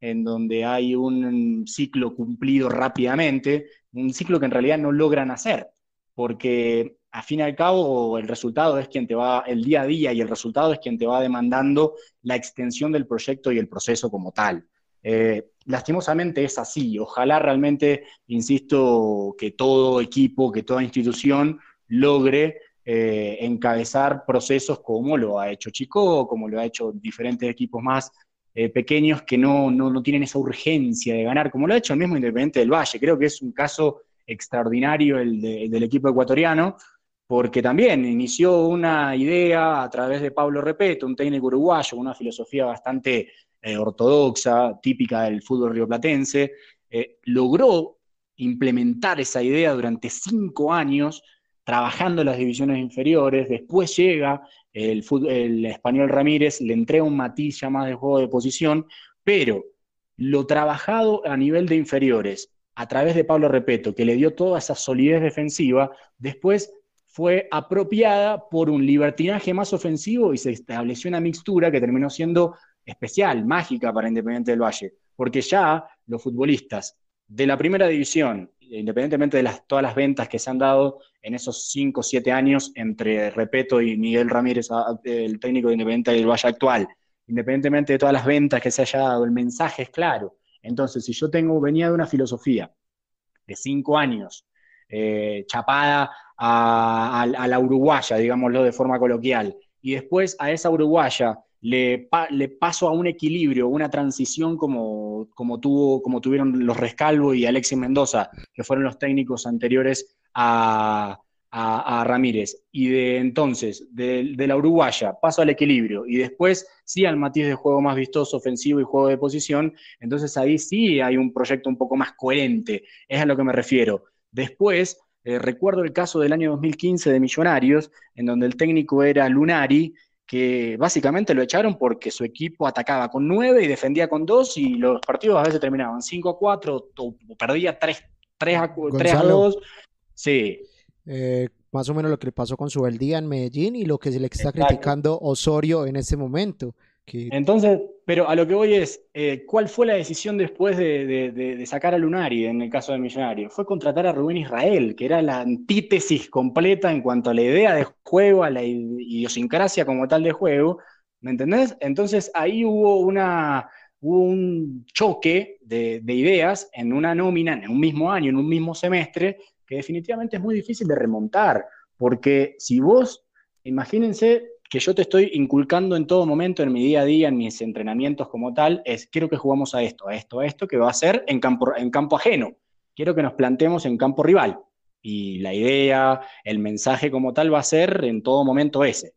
en donde hay un ciclo cumplido rápidamente, un ciclo que en realidad no logran hacer, porque a fin y al cabo el resultado es quien te va, el día a día y el resultado es quien te va demandando la extensión del proyecto y el proceso como tal. Eh, lastimosamente es así, ojalá realmente, insisto, que todo equipo, que toda institución logre eh, encabezar procesos como lo ha hecho Chico, como lo ha hecho diferentes equipos más eh, pequeños que no, no, no tienen esa urgencia de ganar, como lo ha hecho el mismo Independiente del Valle. Creo que es un caso extraordinario el, el del equipo ecuatoriano, porque también inició una idea a través de Pablo Repeto, un técnico uruguayo, una filosofía bastante eh, ortodoxa, típica del fútbol rioplatense, eh, logró implementar esa idea durante cinco años, trabajando en las divisiones inferiores, después llega el, el español Ramírez, le entrega un matiz ya más de juego de posición, pero lo trabajado a nivel de inferiores, a través de Pablo Repeto, que le dio toda esa solidez defensiva, después fue apropiada por un libertinaje más ofensivo y se estableció una mixtura que terminó siendo especial, mágica para Independiente del Valle, porque ya los futbolistas de la primera división, independientemente de las, todas las ventas que se han dado en esos 5 o 7 años entre Repeto y Miguel Ramírez, el técnico de Independiente del Valle actual, independientemente de todas las ventas que se haya dado, el mensaje es claro. Entonces, si yo tengo, venía de una filosofía de 5 años, eh, chapada a, la uruguaya, digámoslo de forma coloquial, y después a esa uruguaya le, pa- paso a un equilibrio, una transición como, tuvo, como tuvieron los Rescalvo y Alexis Mendoza, que fueron los técnicos anteriores a Ramírez. Y de entonces, de, de la uruguaya, paso al equilibrio y después sí al matiz de juego más vistoso, ofensivo y juego de posición, entonces ahí sí hay un proyecto un poco más coherente, es a lo que me refiero. Después Eh, recuerdo el caso del año 2015 de Millonarios, en donde el técnico era Lunari, que básicamente lo echaron porque su equipo atacaba con nueve y defendía con dos y los partidos a veces terminaban 5 a 4 o perdía 3, a, 3 a 2. Sí. Eh, más o menos lo que le pasó con Subeldía en Medellín y lo que se le está criticando Osorio en este momento. Entonces, pero a lo que voy es, eh, ¿cuál fue la decisión después de, sacar a Lunari en el caso de Millonarios? Fue contratar a Rubén Israel, que era la antítesis completa en cuanto a la idea de juego, a la idiosincrasia como tal de juego, ¿me entendés? Entonces ahí hubo, una, un choque de ideas en una nómina, en un mismo año, en un mismo semestre, que definitivamente es muy difícil de remontar, porque si vos, imagínense que yo te estoy inculcando en todo momento, en mi día a día, en mis entrenamientos como tal, es quiero que jugamos a esto, a esto, a esto, que va a ser en campo, en campo ajeno. Quiero que nos planteemos en campo rival. Y la idea, el mensaje como tal va a ser en todo momento ese.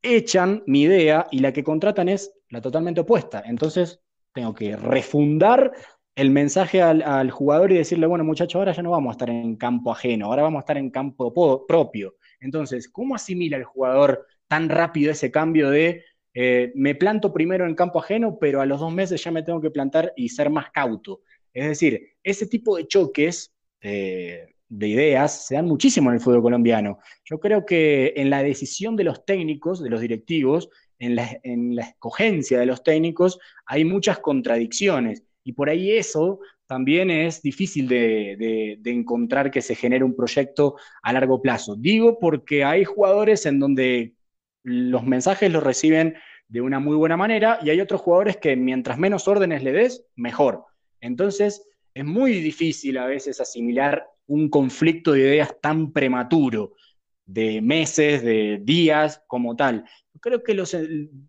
Echan mi idea y la que contratan es la totalmente opuesta. Entonces, tengo que refundar el mensaje al, al jugador y decirle, bueno, muchachos, ahora ya no vamos a estar en campo ajeno, ahora vamos a estar en campo propio. Entonces, ¿cómo asimila el jugador tan rápido ese cambio de eh, me planto primero en campo ajeno, pero a los dos meses ya me tengo que plantar y ser más cauto. Es decir, ese tipo de choques eh, de ideas se dan muchísimo en el fútbol colombiano. Yo creo que en la decisión de los técnicos, de los directivos, en la, escogencia de los técnicos, hay muchas contradicciones. Y por ahí eso también es difícil de, encontrar que se genere un proyecto a largo plazo. Digo porque hay jugadores en donde los mensajes los reciben de una muy buena manera y hay otros jugadores que mientras menos órdenes le des, mejor. Entonces, es muy difícil a veces asimilar un conflicto de ideas tan prematuro, de meses, de días, como tal. creo que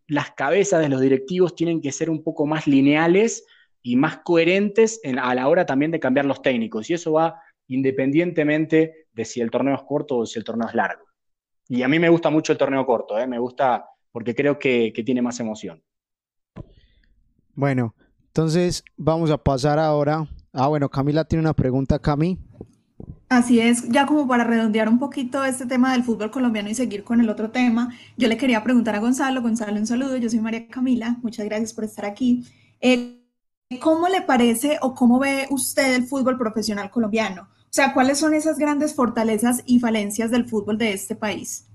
las cabezas de los directivos tienen que ser un poco más lineales y más coherentes a la hora también de cambiar los técnicos. Y eso va independientemente de si el torneo es corto o si el torneo es largo. Y a mí me gusta mucho el torneo corto, ¿eh? me gusta porque creo que, tiene más emoción. Bueno, entonces vamos a pasar ahora. Ah, bueno, Camila tiene una pregunta, Cami. Así es, ya como para redondear un poquito este tema del fútbol colombiano y seguir con el otro tema, yo le quería preguntar a Gonzalo. Gonzalo, un saludo. Yo soy María Camila. Muchas gracias por estar aquí. Eh, ¿Cómo le parece o cómo ve usted el fútbol profesional colombiano? O sea, ¿cuáles son esas grandes fortalezas y falencias del fútbol de este país?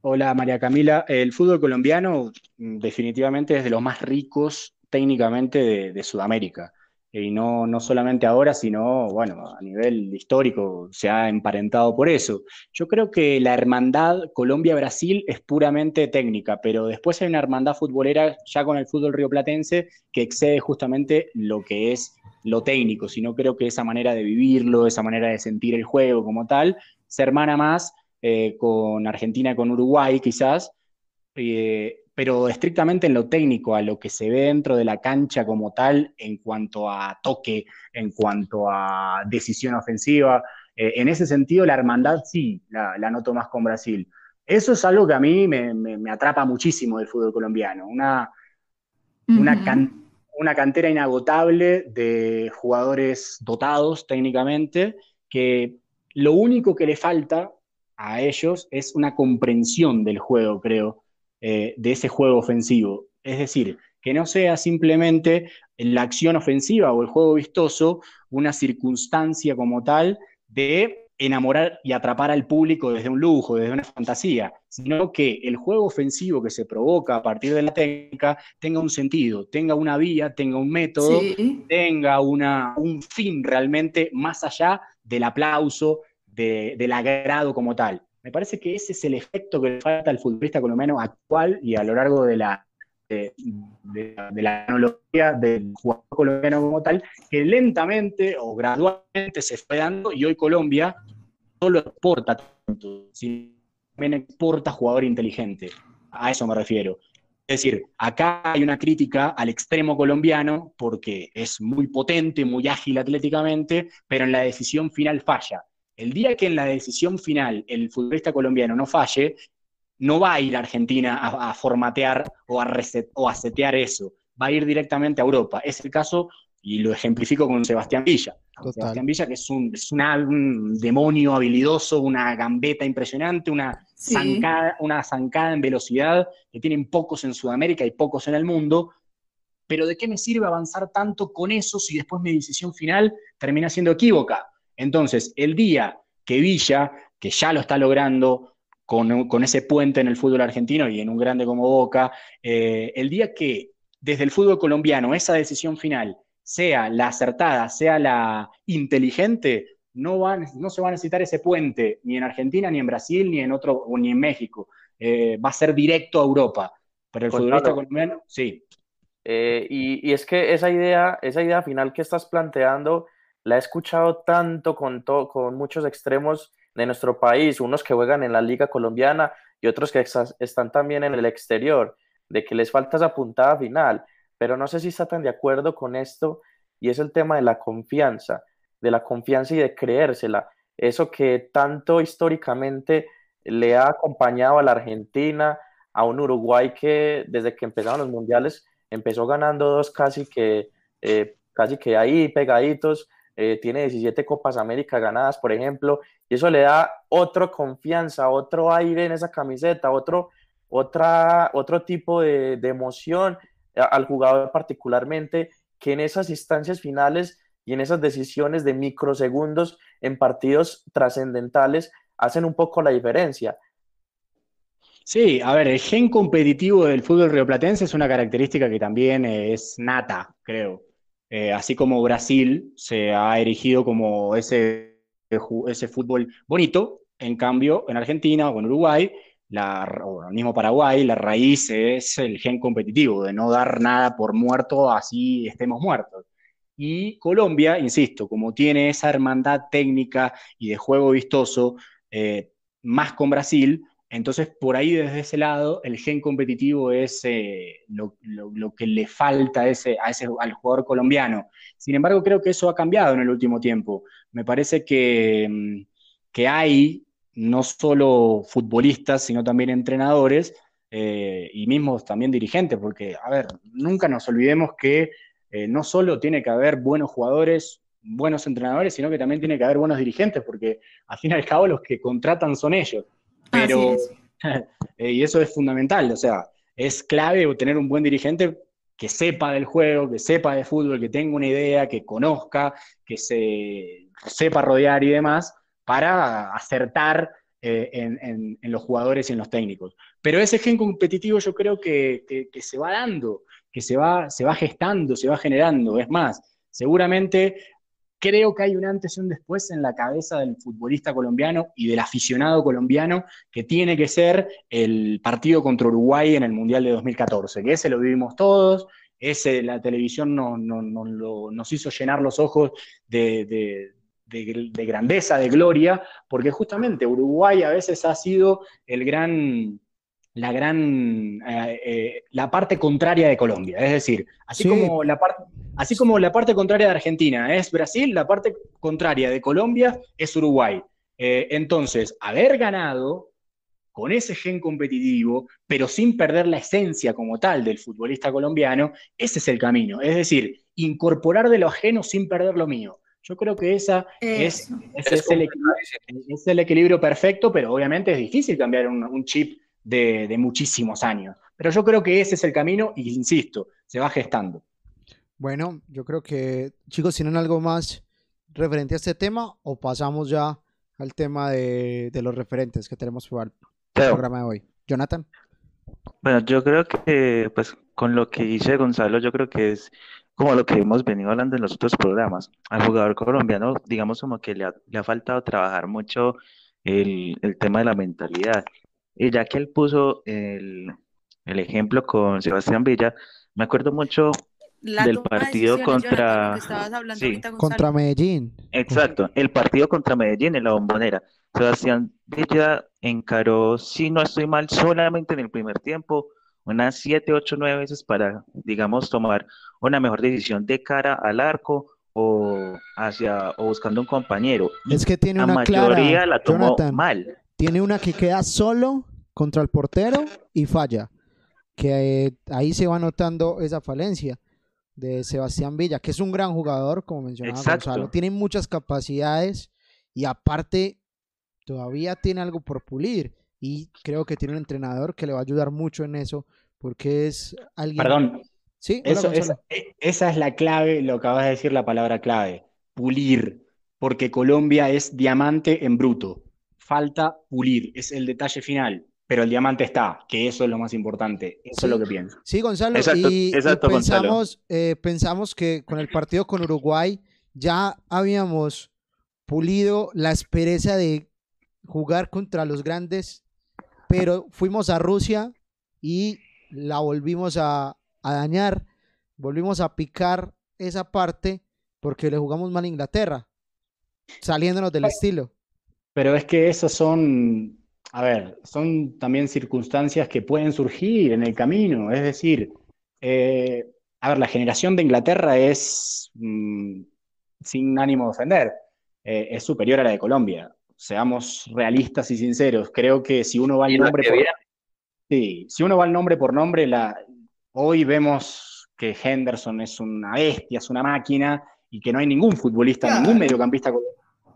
Hola María Camila, el fútbol colombiano mm, definitivamente es de los más ricos técnicamente de, Sudamérica. Y no, no solamente ahora, sino, bueno, a nivel histórico se ha emparentado por eso. Yo creo que la hermandad Colombia-Brasil es puramente técnica, pero después hay una hermandad futbolera ya con el fútbol rioplatense que excede justamente lo que es lo técnico, sino creo que esa manera de vivirlo, esa manera de sentir el juego como tal, se hermana más eh, con Argentina, con Uruguay quizás, eh, pero estrictamente en lo técnico, a lo que se ve dentro de la cancha como tal, en cuanto a toque, en cuanto a decisión ofensiva. Eh, en ese sentido, la hermandad sí, la, noto más con Brasil. Eso es algo que a mí me, atrapa muchísimo del fútbol colombiano, una, una, una cantera inagotable de jugadores dotados técnicamente, que lo único que le falta a ellos es una comprensión del juego, creo, eh, de ese juego ofensivo. Es decir, que no sea simplemente la acción ofensiva o el juego vistoso una circunstancia como tal de enamorar y atrapar al público desde un lujo, desde una fantasía, sino que el juego ofensivo que se provoca a partir de la técnica tenga un sentido, tenga una vía, tenga un método, tenga una, un fin realmente más allá del aplauso, del agrado como tal. Me parece que ese es el efecto que le falta al futbolista colombiano actual y a lo largo de la, de, la tecnología del jugador colombiano como tal, que lentamente o gradualmente se fue dando y hoy Colombia solo exporta tanto, sino también exporta jugador inteligente. A eso me refiero. Es decir, acá hay una crítica al extremo colombiano porque es muy potente, muy ágil atléticamente, pero en la decisión final falla. El día que en la decisión final el futbolista colombiano no falle, no va a ir a Argentina a, formatear o a, reset, o a setear eso, va a ir directamente a Europa. Es el caso, y lo ejemplifico con Sebastián Villa. Sebastián Villa, que es, un, un, demonio habilidoso, una gambeta impresionante, una, zancada, una zancada en velocidad que tienen pocos en Sudamérica y pocos en el mundo. Pero ¿de qué me sirve avanzar tanto con eso si después mi decisión final termina siendo equívoca? Entonces, el día que Villa, que ya lo está logrando, con, ese puente en el fútbol argentino y en un grande como Boca, eh, el día que desde el fútbol colombiano esa decisión final sea la acertada, sea la inteligente, no, van, no se va a necesitar ese puente ni en Argentina, ni en Brasil, ni en otro, ni en México. Eh, va a ser directo a Europa. Pero el futbolista colombiano, sí. Eh, y, es que esa idea, esa idea final que estás planteando, la he escuchado tanto con, con muchos extremos de nuestro país, unos que juegan en la liga colombiana y otros que están también en el exterior, de que les falta esa puntada final, pero no sé si están de acuerdo con esto y es el tema de la confianza, de la confianza y de creérsela, eso que tanto históricamente le ha acompañado a la Argentina, a un Uruguay que desde que empezaron los mundiales empezó ganando dos casi que, eh, casi que ahí pegaditos, eh, tiene 17 Copas América ganadas, por ejemplo, y eso le da otra confianza, otro aire en esa camiseta, otro, otra, otro tipo de, de emoción al jugador particularmente, que en esas instancias finales y en esas decisiones de microsegundos en partidos trascendentales hacen un poco la diferencia. Sí, a ver, el gen competitivo del fútbol rioplatense es una característica que también es nata, creo. Eh, así como Brasil se ha erigido como ese, ese fútbol bonito, en cambio, en Argentina o en Uruguay, la, o mismo Paraguay, la raíz es el gen competitivo, de no dar nada por muerto así estemos muertos. Y Colombia, insisto, como tiene esa hermandad técnica y de juego vistoso, eh, más con Brasil, entonces, por ahí, desde ese lado, el gen competitivo es eh, lo, que le falta a ese, al jugador colombiano. Sin embargo, creo que eso ha cambiado en el último tiempo. Me parece que, mm, que hay no solo futbolistas, sino también entrenadores eh, y mismos también dirigentes, porque, a ver, nunca nos olvidemos que eh, no solo tiene que haber buenos jugadores, buenos entrenadores, sino que también tiene que haber buenos dirigentes, porque al fin y al cabo los que contratan son ellos. Pero, eh, y eso es fundamental, o sea, es clave tener un buen dirigente que sepa del juego, que sepa de fútbol, que tenga una idea, que conozca, que se sepa rodear y demás, para acertar eh, en, los jugadores y en los técnicos. Pero ese gen competitivo yo creo que, que, se va dando, que se va, se va gestando, se va generando. Es más, seguramente creo que hay un antes y un después en la cabeza del futbolista colombiano y del aficionado colombiano que tiene que ser el partido contra Uruguay en el Mundial de 2014, que ese lo vivimos todos, ese la televisión nos hizo llenar los ojos de, grandeza, de gloria, porque justamente Uruguay a veces ha sido el gran la gran eh, eh, la parte contraria de Colombia, es decir, así como la parte Así como la parte contraria de Argentina es Brasil, la parte contraria de Colombia es Uruguay. Eh, entonces, haber ganado con ese gen competitivo, pero sin perder la esencia como tal del futbolista colombiano, ese es el camino. Es decir, incorporar de lo ajeno sin perder lo mío. Yo creo que esa es, el equilibrio, perfecto, pero obviamente es difícil cambiar un, chip de, de muchísimos años. Pero yo creo que ese es el camino y, insisto, se va gestando. Bueno, yo creo que chicos tienen algo más referente a este tema o pasamos ya al tema de, los referentes que tenemos para el programa de hoy. Jonathan. Bueno, yo creo que pues con lo que dice Gonzalo, yo creo que es como lo que hemos venido hablando en los otros programas. Al jugador colombiano, digamos como que le ha, faltado trabajar mucho el, tema de la mentalidad. Y ya que él puso el, el ejemplo con Sebastián Villa, me acuerdo mucho del partido contra contra Medellín. Exacto, el partido contra Medellín en la bombonera. Sebastián Villa encaró, si no estoy mal, solamente en el primer tiempo, unas 7, 8, 9 veces para, digamos, tomar una mejor decisión de cara al arco o hacia o buscando un compañero. Es que tiene una mayoría la tomó mal. Tiene una que queda solo contra el portero y falla. Que eh, ahí se va notando esa falencia de Sebastián Villa, que es un gran jugador, como mencionaba Exacto. Gonzalo. Tiene muchas capacidades y aparte todavía tiene algo por pulir. Y creo que tiene un entrenador que le va a ayudar mucho en eso, porque es alguien. Perdón, Sí, hola, eso, esa, e- esa es la clave, lo que acabas de decir, la palabra clave, pulir, porque Colombia es diamante en bruto. Falta pulir, es el detalle final, pero el diamante está, que eso es lo más importante, eso Sí. es lo que pienso. Sí, Gonzalo, Exacto, y, y exacto, Gonzalo. pensamos, eh, pensamos que con el partido con Uruguay ya habíamos pulido la aspereza de jugar contra los grandes, pero fuimos a Rusia y la volvimos a, a dañar, volvimos a picar esa parte porque le jugamos mal a Inglaterra, saliéndonos del estilo. Pero es que esos son, a ver, son también circunstancias que pueden surgir en el camino. Es decir, eh, a ver, la generación de Inglaterra es, mm, sin ánimo de ofender, eh, es superior a la de Colombia. Seamos realistas y sinceros. Creo que si uno va al nombre por, sí, si uno va al nombre por nombre, la, hoy vemos que Henderson es una bestia, es una máquina, y que no hay ningún futbolista, ningún mediocampista, col-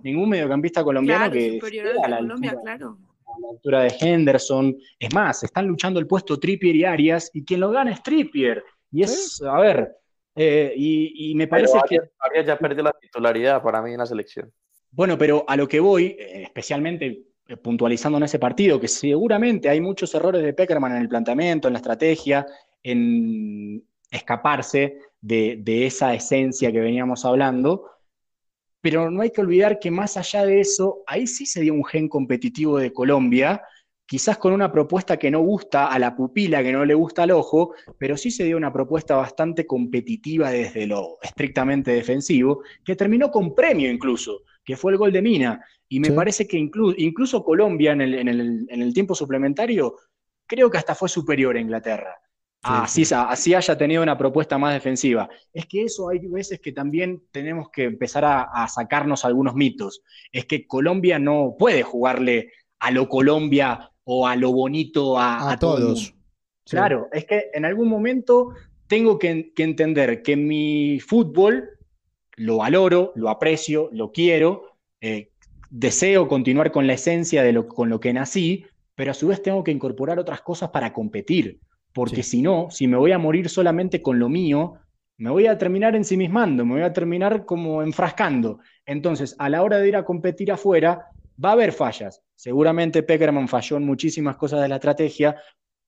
ningún mediocampista colombiano Claro, que a la de Colombia, altura, claro. a la altura de Henderson. Es más, están luchando el puesto Trippier y Arias, y quien lo gana es Trippier. Y es, a ver, eh, y, y me Pero parece que, Arias, ya perdió la titularidad para mí en la selección. bueno, pero a lo que voy, eh, especialmente eh, puntualizando en ese partido, que seguramente hay muchos errores de Peckerman en el planteamiento, en la estrategia, en escaparse de, de esa esencia que veníamos hablando, pero no hay que olvidar que más allá de eso, ahí sí se dio un gen competitivo de Colombia, quizás con una propuesta que no gusta a la pupila, que no le gusta al ojo, pero sí se dio una propuesta bastante competitiva desde lo estrictamente defensivo, que terminó con premio incluso, que fue el gol de Mina. Y me Sí. parece que inclu- incluso Colombia en el, en el- en el tiempo suplementario, creo que hasta fue superior a Inglaterra. Así, así haya tenido una propuesta más defensiva. Es que eso hay veces que también tenemos que empezar a, a sacarnos algunos mitos. Es que Colombia no puede jugarle a lo Colombia o a lo bonito a, A a todo el todos. Sí. Claro, es que en algún momento tengo que, que entender que mi fútbol lo valoro, lo aprecio, lo quiero, eh, deseo continuar con la esencia de lo, con lo que nací, pero a su vez tengo que incorporar otras cosas para competir, porque Sí. si no, si me voy a morir solamente con lo mío, me voy a terminar ensimismando, me voy a terminar como enfrascando. Entonces, a la hora de ir a competir afuera, va a haber fallas. Seguramente Peckerman falló en muchísimas cosas de la estrategia,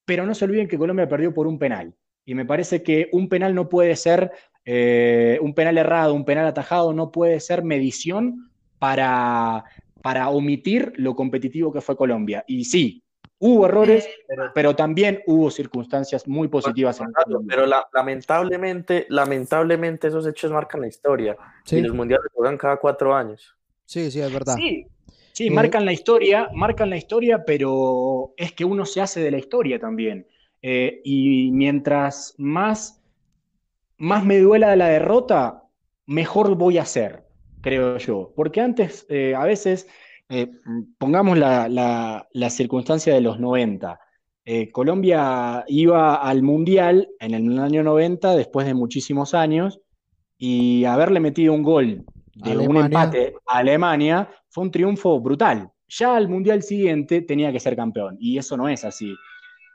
pero no se olviden que Colombia perdió por un penal. Y me parece que un penal no puede ser, eh, un penal errado, un penal atajado, no puede ser medición para, para omitir lo competitivo que fue Colombia. Y sí, hubo errores, pero, pero también hubo circunstancias muy positivas en pero la- lamentablemente, lamentablemente esos hechos marcan la historia. Sí, Y los mundiales juegan cada cuatro años. sí, sí, es verdad. Sí, sí, Eh, marcan la historia, marcan la historia, pero es que uno se hace de la historia también. Eh, y mientras más, más me duela la derrota, mejor voy a ser, creo yo. Porque antes, eh, a veces, eh, pongamos la, la- la circunstancia de los 90. Eh, Colombia iba al Mundial en el año 90, después de muchísimos años, y haberle metido un gol de un empate a Alemania fue un triunfo brutal. Ya al Mundial siguiente tenía que ser campeón, y eso no es así.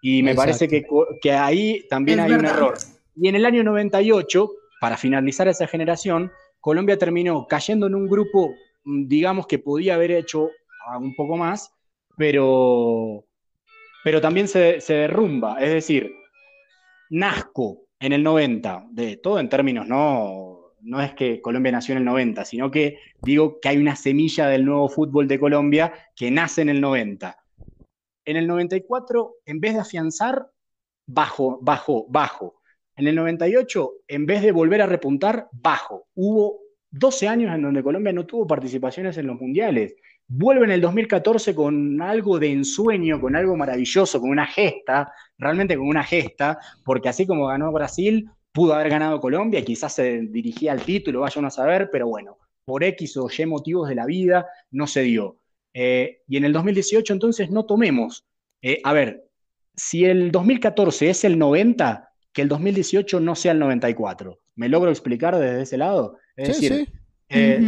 Y me parece que, que ahí también Es hay un error. Y en el año 98, para finalizar esa generación, Colombia terminó cayendo en un grupo, digamos que podía haber hecho ah, un poco más, pero, pero también se, derrumba. Es decir, Nasco en el 90, de todo en términos, no, no es que Colombia nació en el 90, sino que digo que hay una semilla del nuevo fútbol de Colombia que nace en el 90. En el 94, en vez de afianzar, bajo, bajo, bajo. En el 98, en vez de volver a repuntar, bajo. Hubo 12 años en donde Colombia no tuvo participaciones en los mundiales. Vuelve en el 2014 con algo de ensueño, con algo maravilloso, con una gesta, realmente con una gesta, porque así como ganó Brasil, pudo haber ganado Colombia, quizás se dirigía al título, vaya uno a saber, pero bueno, por X o Y motivos de la vida no se dio. Eh, y en el 2018 entonces no tomemos. Eh, a ver, si el 2014 es el 90, que el 2018 no sea el 94. ¿Me logro explicar desde ese lado? Es Sí, decir, sí. eh,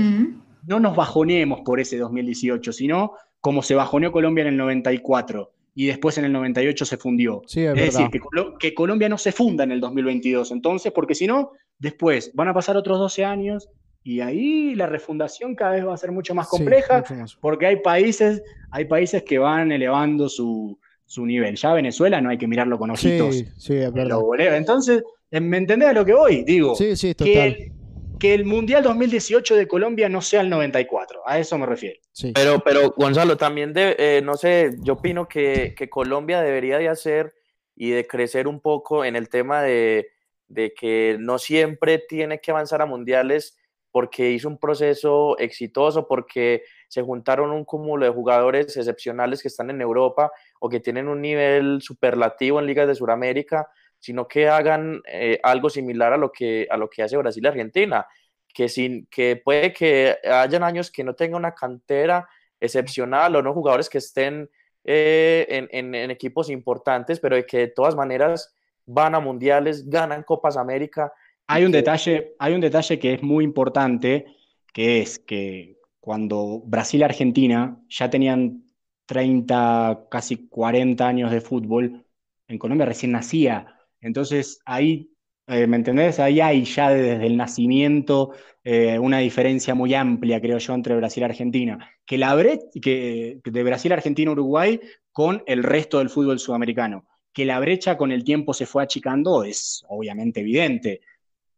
no nos bajoneemos por ese 2018, sino como se bajoneó Colombia en el 94 y después en el 98 se fundió. Sí, es Es verdad. decir, que, Colo- que Colombia no se funda en el 2022, entonces, porque si no, después van a pasar otros 12 años y ahí la refundación cada vez va a ser mucho más Sí, compleja, mucho más. porque hay países, hay países que van elevando su, su nivel. Ya Venezuela no hay que mirarlo con ojitos. Sí, sí, es verdad. Entonces, ¿me entendés a lo que voy? Digo, Sí, sí, que total. el, que el Mundial 2018 de Colombia no sea el 94, a eso me refiero. Sí. Pero, pero Gonzalo, también de, eh, no sé, yo opino que, que Colombia debería de hacer y de crecer un poco en el tema de, de que no siempre tiene que avanzar a mundiales porque hizo un proceso exitoso, porque se juntaron un cúmulo de jugadores excepcionales que están en Europa o que tienen un nivel superlativo en ligas de Sudamérica, sino que hagan eh, algo similar a lo que, a lo que hace Brasil y Argentina que, sin, que puede que hayan años que no tenga una cantera excepcional o no jugadores que estén eh, en, en, en, equipos importantes, pero que de todas maneras van a mundiales, ganan Copas América. Hay un, detalle, hay un detalle que es muy importante, que es que cuando Brasil y Argentina ya tenían 30, casi 40 años de fútbol, en Colombia recién nacía. Entonces ahí eh, ¿Me entendés? Ahí hay ya desde el nacimiento eh, una diferencia muy amplia, creo yo, entre Brasil y Argentina. Que la brecha que, de Brasil, Argentina, Uruguay con el resto del fútbol sudamericano. Que la brecha con el tiempo se fue achicando es obviamente evidente.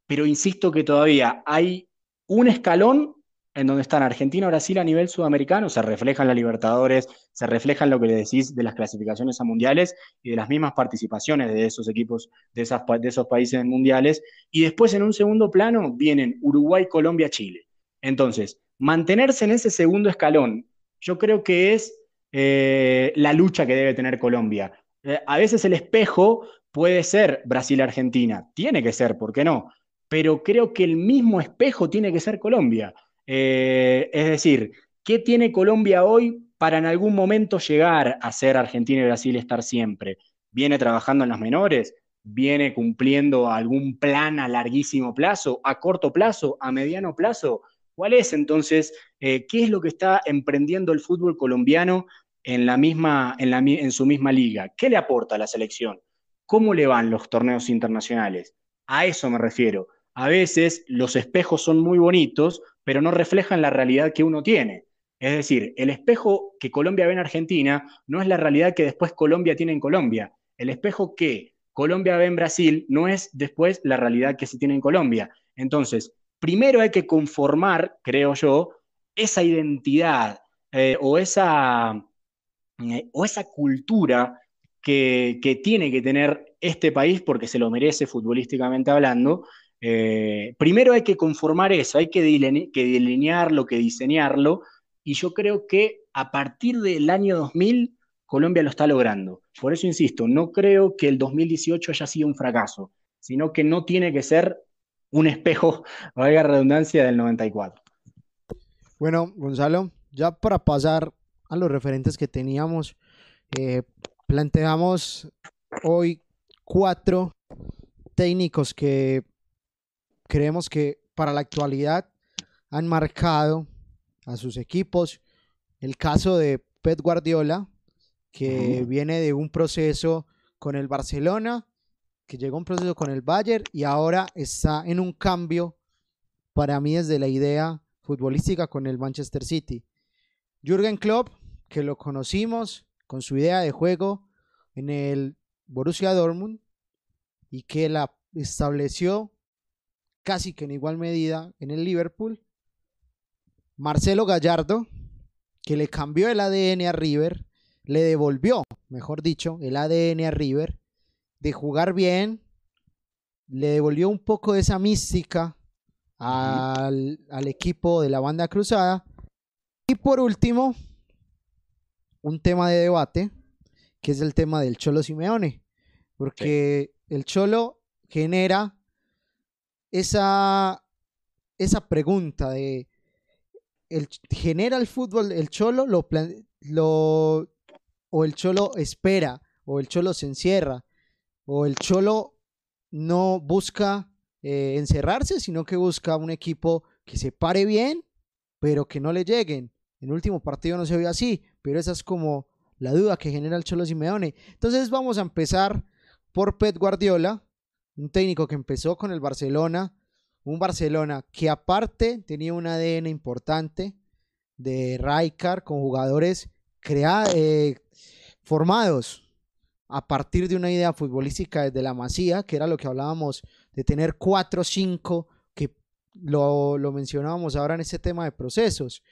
Pero insisto que todavía hay un escalón en donde están Argentina Brasil a nivel sudamericano, se reflejan las Libertadores, se reflejan lo que le decís de las clasificaciones a mundiales y de las mismas participaciones de esos equipos, de, esos países mundiales. Y después en un segundo plano vienen Uruguay, Colombia, Chile. Entonces, mantenerse en ese segundo escalón, yo creo que es eh, la lucha que debe tener Colombia. Eh, a veces el espejo puede ser Brasil-Argentina, tiene que ser, ¿por qué no? Pero creo que el mismo espejo tiene que ser Colombia. Eh, es decir, ¿qué tiene Colombia hoy para en algún momento llegar a ser Argentina y Brasil estar siempre? ¿Viene trabajando en las menores? ¿Viene cumpliendo algún plan a larguísimo plazo, a corto plazo, a mediano plazo? ¿Cuál es entonces, eh, qué es lo que está emprendiendo el fútbol colombiano en, la misma, en, la, en su misma liga? ¿Qué le aporta a la selección? ¿Cómo le van los torneos internacionales? A eso me refiero. A veces los espejos son muy bonitos, pero no reflejan la realidad que uno tiene. Es decir, el espejo que Colombia ve en Argentina no es la realidad que después Colombia tiene en Colombia. El espejo que Colombia ve en Brasil no es después la realidad que se tiene en Colombia. Entonces, primero hay que conformar, creo yo, esa identidad eh, o, esa, eh, o esa cultura que, que tiene que tener este país porque se lo merece futbolísticamente hablando, eh, primero hay que conformar eso, hay que, deline que, delinearlo, que diseñarlo, y yo creo que a partir del año 2000 Colombia lo está logrando. Por eso insisto, no creo que el 2018 haya sido un fracaso, sino que no tiene que ser un espejo, valga redundancia, del 94. Bueno, Gonzalo, ya para pasar a los referentes que teníamos, eh, planteamos hoy cuatro técnicos que creemos que para la actualidad han marcado a sus equipos. El caso de Pep Guardiola, que uh -huh. viene de un proceso con el Barcelona, que llegó a un proceso con el Bayern y ahora está en un cambio para mí desde la idea futbolística con el Manchester City. Jürgen Klopp, que lo conocimos con su idea de juego en el Borussia Dortmund y que la estableció casi que en igual medida en el Liverpool. Marcelo Gallardo, que le cambió el ADN a River, le devolvió, mejor dicho, el ADN a River, de jugar bien, le devolvió un poco de esa mística al, al equipo de la banda cruzada. Y por último, un tema de debate, que es el tema del Cholo Simeone, porque sí. el Cholo genera esa, esa pregunta de el, genera el fútbol, el cholo lo, lo o el cholo espera, o el cholo se encierra, o el cholo no busca eh, encerrarse, sino que busca un equipo que se pare bien, pero que no le lleguen. En el último partido no se vio así, pero esa es como la duda que genera el Cholo Simeone. Entonces vamos a empezar por Pep Guardiola, un técnico que empezó con el Barcelona, un Barcelona que aparte tenía un ADN importante de Rijkaard con jugadores eh, formados a partir de una idea futbolística desde la Masía, que era lo que hablábamos de tener 4-5, que lo, lo mencionábamos ahora en este tema de procesos.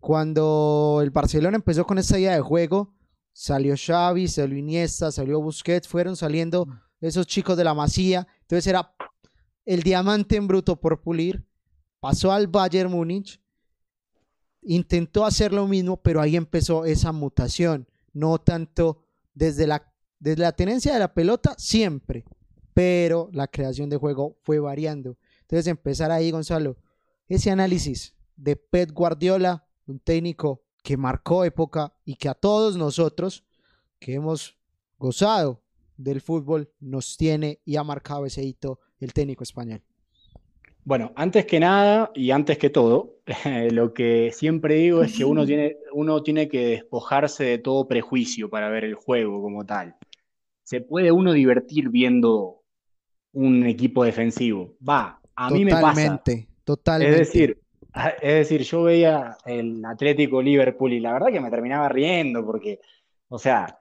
Cuando el Barcelona empezó con esta idea de juego, salió Xavi, salió Iniesta, salió Busquets, fueron saliendo esos chicos de la Masía. Entonces era el diamante en bruto por pulir. Pasó al Bayern Múnich, intentó hacer lo mismo, pero ahí empezó esa mutación. No tanto desde la, desde la tenencia de la pelota, siempre, pero la creación de juego fue variando. Entonces empezar ahí, Gonzalo, ese análisis de Pep Guardiola, un técnico que marcó época y que a todos nosotros que hemos gozado del fútbol nos tiene y ha marcado ese hito el técnico español. Bueno, antes que nada y antes que todo, lo que siempre digo es que uno tiene, uno tiene que despojarse de todo prejuicio para ver el juego como tal. Se puede uno divertir viendo un equipo defensivo. Va, a mí me pasa. Totalmente, totalmente. Es decir, es decir, yo veía el Atlético Liverpool y la verdad que me terminaba riendo porque, o sea,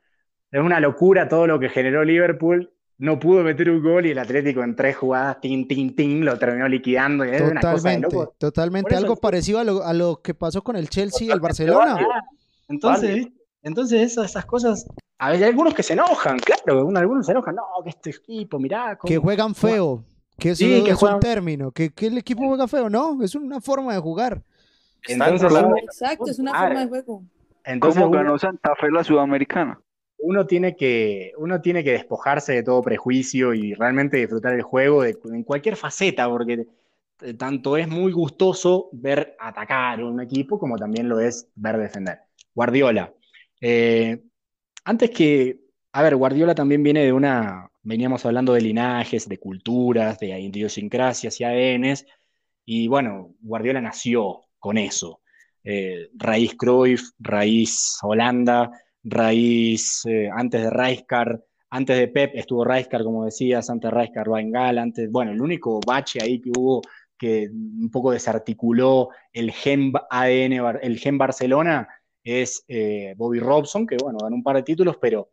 es una locura todo lo que generó Liverpool. No pudo meter un gol y el Atlético en tres jugadas, tin, tin, tin, lo terminó liquidando. totalmente, totalmente. Algo parecido a lo, que pasó con el Chelsea y el Barcelona. Entonces, entonces esas, cosas, hay algunos que se enojan, claro, algunos se enojan, no, que este equipo, mirá. Que juegan feo. Que eso sí, que es un término, que, el equipo juega feo, no, es una forma de jugar. Exacto, es una forma de juego. Entonces, ¿Cómo ganó Santa Fe la Sudamericana? Uno tiene, que, uno tiene que despojarse de todo prejuicio y realmente disfrutar el juego en cualquier faceta, porque tanto es muy gustoso ver atacar un equipo como también lo es ver defender. Guardiola. Eh, antes que, a ver, Guardiola también viene de una, veníamos hablando de linajes, de culturas, de idiosincrasias y ADNs, y bueno, Guardiola nació con eso. Eh, raíz Cruyff, raíz Holanda, raíz eh, antes de Rijkaard, antes de Pep estuvo Rijkaard, como decías, antes de Rijkaard Van antes, bueno, el único bache ahí que hubo que un poco desarticuló el gen ADN, el gen Barcelona, es eh, Bobby Robson, que bueno, ganó un par de títulos, pero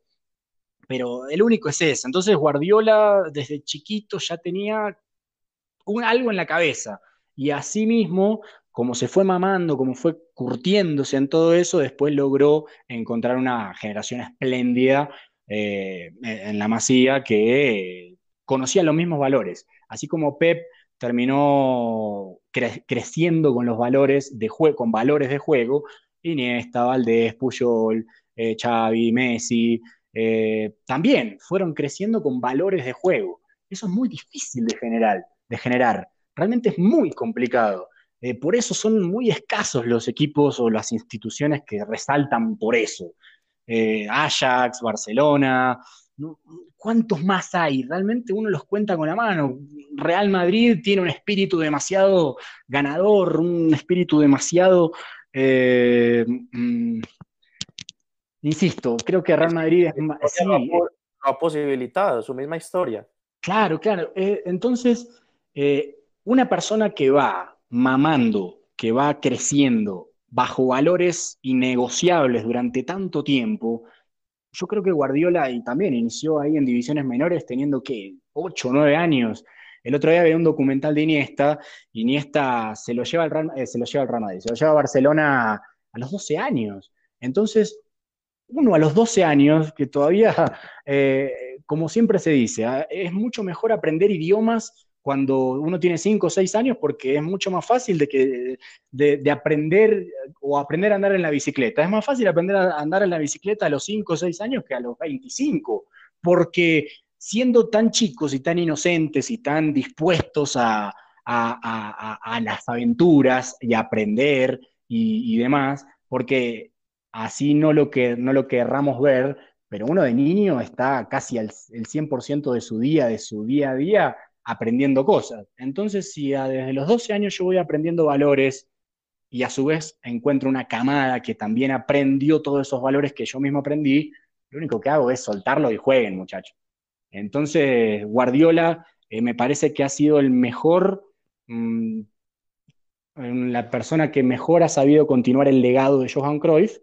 pero el único es ese. Entonces Guardiola desde chiquito ya tenía algo en la cabeza y así mismo, como se fue mamando, como fue curtiéndose en todo eso, después logró encontrar una generación espléndida eh, en la Masía que conocía los mismos valores. Así como Pep terminó creciendo con los valores de juego, con valores de juego, Iniesta, Valdés, Puyol, eh, Xavi, Messi, eh, también fueron creciendo con valores de juego. Eso es muy difícil de generar. De generar. Realmente es muy complicado. Eh, por eso son muy escasos los equipos o las instituciones que resaltan por eso. Eh, Ajax, Barcelona, ¿cuántos más hay? Realmente uno los cuenta con la mano. Real Madrid tiene un espíritu demasiado ganador, un espíritu demasiado mm, Insisto, creo que Real Madrid es sí, lo ha posibilitado, su misma historia. Claro, claro. Eh, entonces, eh, una persona que va mamando, que va creciendo bajo valores innegociables durante tanto tiempo, yo creo que Guardiola también inició ahí en divisiones menores teniendo que 8 o 9 años. El otro día había un documental de Iniesta, Iniesta se lo lleva al Real, eh, se lo lleva al Real Madrid, se lo lleva a Barcelona a los 12 años. Entonces, uno a los 12 años, que todavía, eh, como siempre se dice, ah, es mucho mejor aprender idiomas cuando uno tiene 5 o 6 años porque es mucho más fácil de, que, de, aprender o aprender a andar en la bicicleta. Es más fácil aprender a andar en la bicicleta a los 5 o 6 años que a los 25, porque siendo tan chicos y tan inocentes y tan dispuestos a, las aventuras y a aprender y, y demás, porque así no lo, que, no lo querramos ver, pero uno de niño está casi al el 100% de su día, de su día a día, aprendiendo cosas. Entonces, si desde los 12 años yo voy aprendiendo valores y a su vez encuentro una camada que también aprendió todos esos valores que yo mismo aprendí, lo único que hago es soltarlo y jueguen, muchachos. Entonces, Guardiola eh, me parece que ha sido el mejor, mm, la persona que mejor ha sabido continuar el legado de Johan Cruyff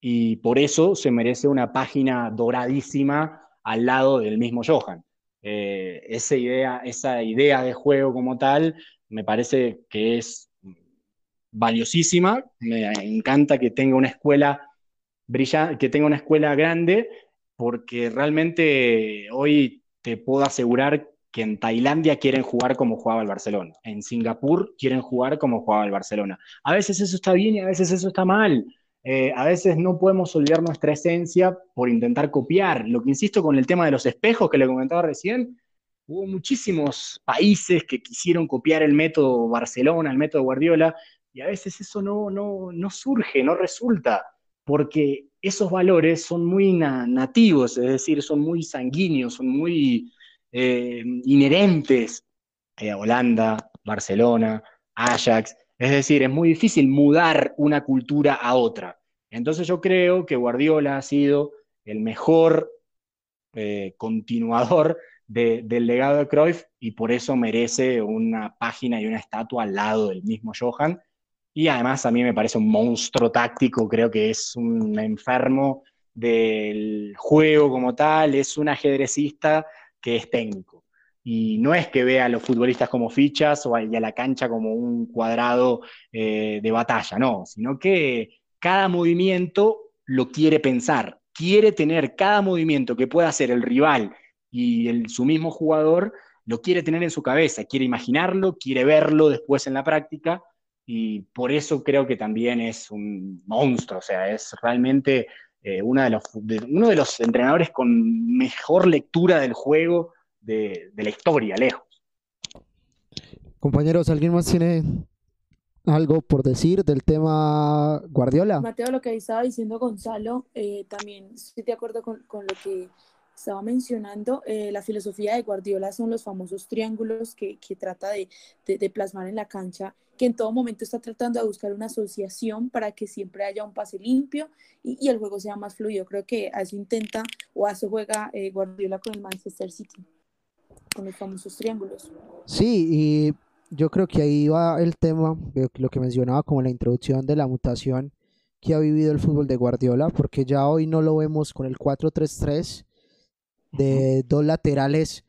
y por eso se merece una página doradísima al lado del mismo Johan. Eh, esa, idea, esa idea de juego como tal me parece que es valiosísima, me encanta que tenga una escuela brillante, que tenga una escuela grande, porque realmente hoy te puedo asegurar que en Tailandia quieren jugar como jugaba el Barcelona, en Singapur quieren jugar como jugaba el Barcelona. A veces eso está bien y a veces eso está mal. Eh, a veces no podemos olvidar nuestra esencia por intentar copiar. Lo que insisto con el tema de los espejos que le comentaba recién, hubo muchísimos países que quisieron copiar el método Barcelona, el método Guardiola, y a veces eso no, no, no surge, no resulta, porque esos valores son muy nativos, es decir, son muy sanguíneos, son muy eh, inherentes a Holanda, Barcelona, Ajax. Es decir, es muy difícil mudar una cultura a otra. Entonces yo creo que Guardiola ha sido el mejor eh, continuador del legado de Cruyff y por eso merece una página y una estatua al lado del mismo Johan. Y además a mí me parece un monstruo táctico, creo que es un enfermo del juego como tal, es un ajedrecista que es técnico. Y no es que vea a los futbolistas como fichas o a, la cancha como un cuadrado eh, de batalla, no, sino que cada movimiento lo quiere pensar, quiere tener cada movimiento que pueda hacer el rival y el, su mismo jugador, lo quiere tener en su cabeza, quiere imaginarlo, quiere verlo después en la práctica y por eso creo que también es un monstruo, o sea, es realmente eh, uno de los entrenadores con mejor lectura del juego de, la historia, lejos. Compañeros, ¿alguien más tiene algo por decir del tema Guardiola? Mateo, lo que estaba diciendo Gonzalo, eh, también estoy de acuerdo con, con, lo que estaba mencionando, eh, la filosofía de Guardiola son los famosos triángulos que, que trata de, de, plasmar en la cancha, que en todo momento está tratando de buscar una asociación para que siempre haya un pase limpio y, y el juego sea más fluido. Creo que a eso intenta o a eso juega eh, Guardiola con el Manchester City, con los famosos triángulos. Sí, y yo creo que ahí va el tema, lo que mencionaba como la introducción de la mutación que ha vivido el fútbol de Guardiola, porque ya hoy no lo vemos con el 4-3-3 de dos laterales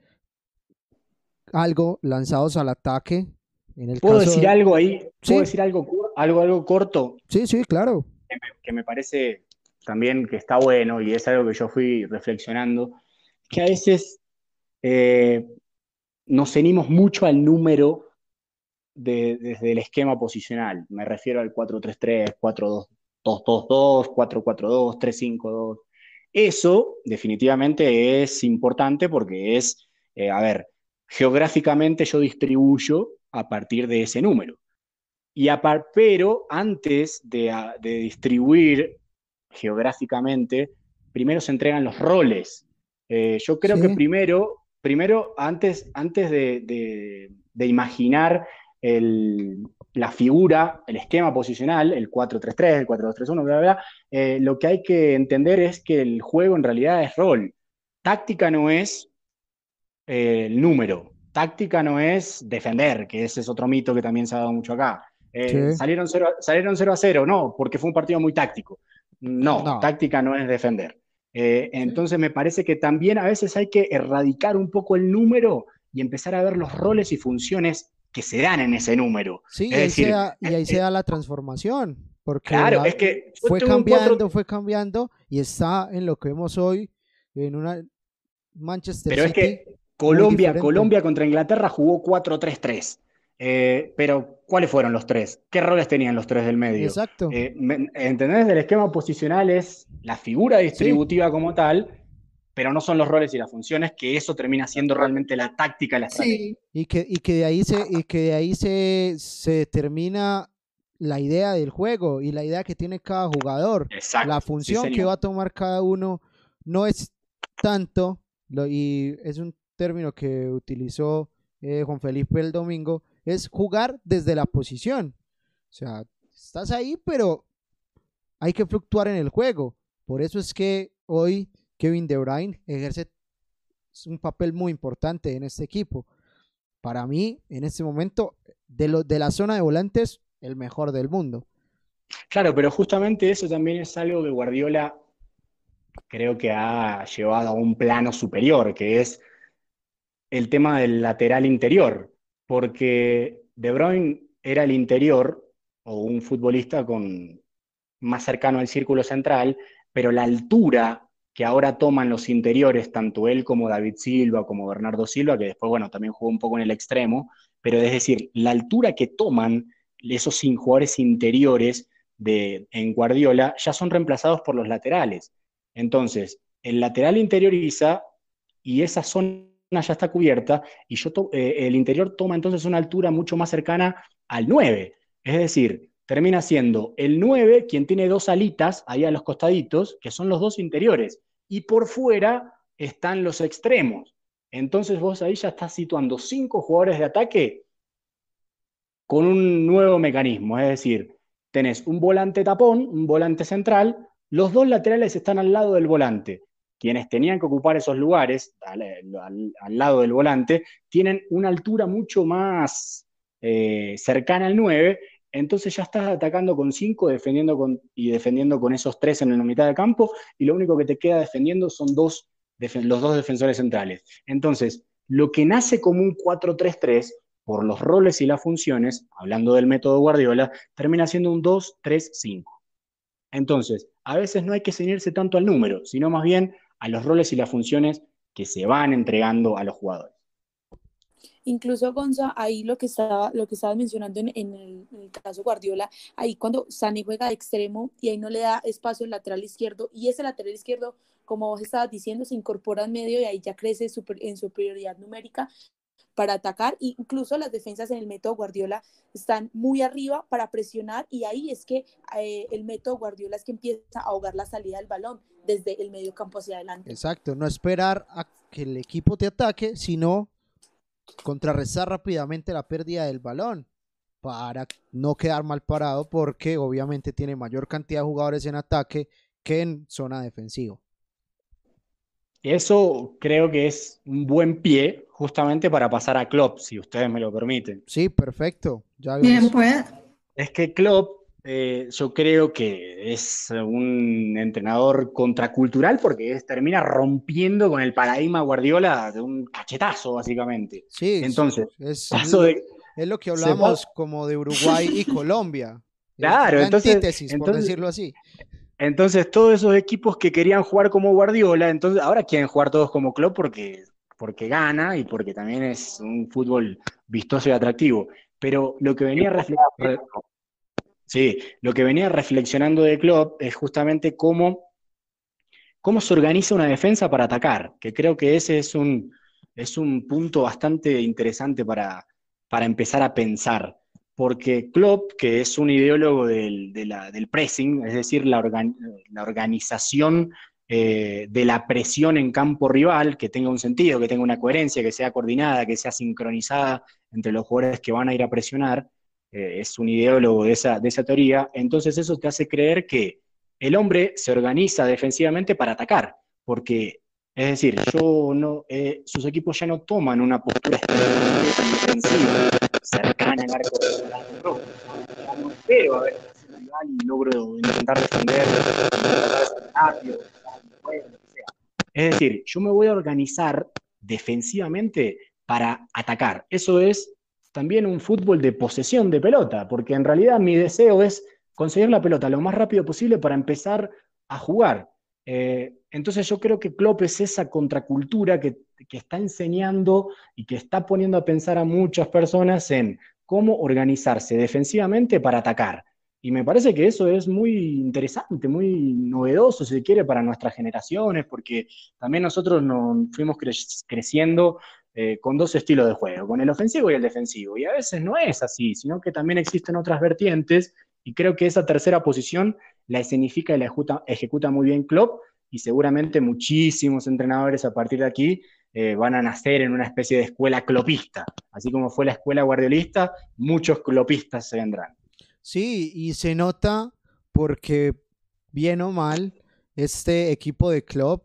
algo lanzados al ataque. En el ¿Puedo decir algo ahí? ¿Puedo decir algo, algo, algo corto? Sí, sí, claro. Que me, parece también que está bueno y es algo que yo fui reflexionando, que a veces eh, nos cenimos mucho al número desde el esquema posicional. Me refiero al 4-3-3, 4-2-2-2, 4-4-2, 3-5-2. Eso definitivamente es importante porque es, eh, a ver, geográficamente yo distribuyo a partir de ese número. Y pero antes de, distribuir geográficamente, primero se entregan los roles. Eh, yo creo que primero, primero antes, antes de, de imaginar el, la figura, el esquema posicional, el 4-3-3, el 4-2-3-1, bla, bla, eh, lo que hay que entender es que el juego en realidad es rol. Táctica no es eh, el número, táctica no es defender, que ese es otro mito que también se ha dado mucho acá. Eh, salieron, 0, salieron 0 a 0, no, porque fue un partido muy táctico. No, táctica no es defender. Entonces me parece que también a veces hay que erradicar un poco el número y empezar a ver los roles y funciones que se dan en ese número. Sí, y, ahí se da, la transformación. Porque claro, es que fue cambiando, fue cambiando y está en lo que vemos hoy en una Manchester Pero es que Colombia, Colombia contra Inglaterra jugó 4-3-3. Eh, pero, ¿cuáles fueron los tres? ¿Qué roles tenían los tres del medio? Exacto. Eh, ¿Entendés? El esquema posicional es la figura distributiva como tal, pero no son los roles y las funciones, que eso termina siendo realmente la táctica, la estrategia. Y, que, y que de ahí, se, y que de ahí se, se termina la idea del juego y la idea que tiene cada jugador, la función que va a tomar cada uno no es tanto, y es un término que utilizó eh, Juan Felipe el domingo, es jugar desde la posición. O sea, estás ahí, pero hay que fluctuar en el juego. Por eso es que hoy Kevin De Bruyne ejerce un papel muy importante en este equipo. Para mí, en este momento, de, lo, de la zona de volantes, el mejor del mundo. Claro, pero justamente eso también es algo que Guardiola creo que ha llevado a un plano superior, que es el tema del lateral interior, porque De Bruyne era el interior o un futbolista con más cercano al círculo central, pero la altura que ahora toman los interiores, tanto él como David Silva, como Bernardo Silva, que después, bueno, también jugó un poco en el extremo, pero es decir, la altura que toman esos jugadores interiores de, en Guardiola ya son reemplazados por los laterales. Entonces, el lateral interioriza y esa zona ya está cubierta y yo eh, el interior toma entonces una altura mucho más cercana al 9. Es decir, termina siendo el 9 quien tiene dos alitas ahí a los costaditos, que son los dos interiores, y por fuera están los extremos. Entonces vos ahí ya estás situando cinco jugadores de ataque con un nuevo mecanismo, es decir, tenés un volante tapón, un volante central, los dos laterales están al lado del volante. Quienes tenían que ocupar esos lugares, al, lado del volante, tienen una altura mucho más eh, cercana al 9, entonces ya estás atacando con 5 defendiendo y defendiendo con esos 3 en la mitad de campo, y lo único que te queda defendiendo son los dos defensores centrales. Entonces, lo que nace como un 4-3-3, por los roles y las funciones, hablando del método Guardiola, termina siendo un 2-3-5. Entonces, a veces no hay que ceñirse tanto al número, sino más bien a los roles y las funciones que se van entregando a los jugadores. Incluso Gonza, ahí lo que estaba, lo que estabas mencionando en, el, caso Guardiola, ahí cuando Sane juega de extremo y ahí no le da espacio al lateral izquierdo, y ese lateral izquierdo, como vos estabas diciendo, se incorpora en medio y ahí ya crece en superioridad numérica para atacar, incluso las defensas en el método Guardiola están muy arriba para presionar y ahí es que eh, el método Guardiola es que empieza a ahogar la salida del balón desde el medio campo hacia adelante. Exacto, no esperar a que el equipo te ataque, sino contrarrestar rápidamente la pérdida del balón para no quedar mal parado porque obviamente tiene mayor cantidad de jugadores en ataque que en zona defensiva. Eso creo que es un buen pie justamente para pasar a Klopp, si ustedes me lo permiten. Sí, perfecto. Bien, pues. Es que Klopp, eh, yo creo que es un entrenador contracultural porque termina rompiendo con el paradigma Guardiola de un cachetazo, básicamente. Sí, entonces, es, es lo que hablamos como de Uruguay y Colombia. Claro, entonces, antítesis, por decirlo así. Entonces, todos esos equipos que querían jugar como Guardiola, entonces ahora quieren jugar todos como Klopp porque, porque gana y porque también es un fútbol vistoso y atractivo. Pero lo que venía sí, lo que venía reflexionando de Klopp es justamente cómo, cómo se organiza una defensa para atacar, que creo que ese es un, es un punto bastante interesante para, para empezar a pensar porque Klopp, que es un ideólogo del, pressing, es decir, la, organización eh, de la presión en campo rival, que tenga un sentido, que tenga una coherencia, que sea coordinada, que sea sincronizada entre los jugadores que van a ir a presionar, eh, es un ideólogo de esa, de esa teoría, entonces eso te hace creer que el hombre se organiza defensivamente para atacar, porque es decir, yo no, eh, sus equipos ya no toman una postura defensiva cercana al arco de no, no espero a ver y logro intentar defender, rápido, Es decir, yo me voy a organizar defensivamente para atacar. Eso es también un fútbol de posesión de pelota, porque en realidad mi deseo es conseguir la pelota lo más rápido posible para empezar a jugar. Eh, entonces yo creo que Klopp es esa contracultura que, está enseñando y que está poniendo a pensar a muchas personas en cómo organizarse defensivamente para atacar. Y me parece que eso es muy interesante, muy novedoso, si se quiere, para nuestras generaciones, porque también nosotros nos fuimos creciendo eh, con dos estilos de juego, con el ofensivo y el defensivo. Y a veces no es así, sino que también existen otras vertientes y creo que esa tercera posición la escenifica y la ejecuta, muy bien Klopp y seguramente muchísimos entrenadores a partir de aquí eh, van a nacer en una especie de escuela clopista. Así como fue la escuela guardiolista, muchos clopistas se vendrán. Sí, y se nota porque, bien o mal, este equipo de club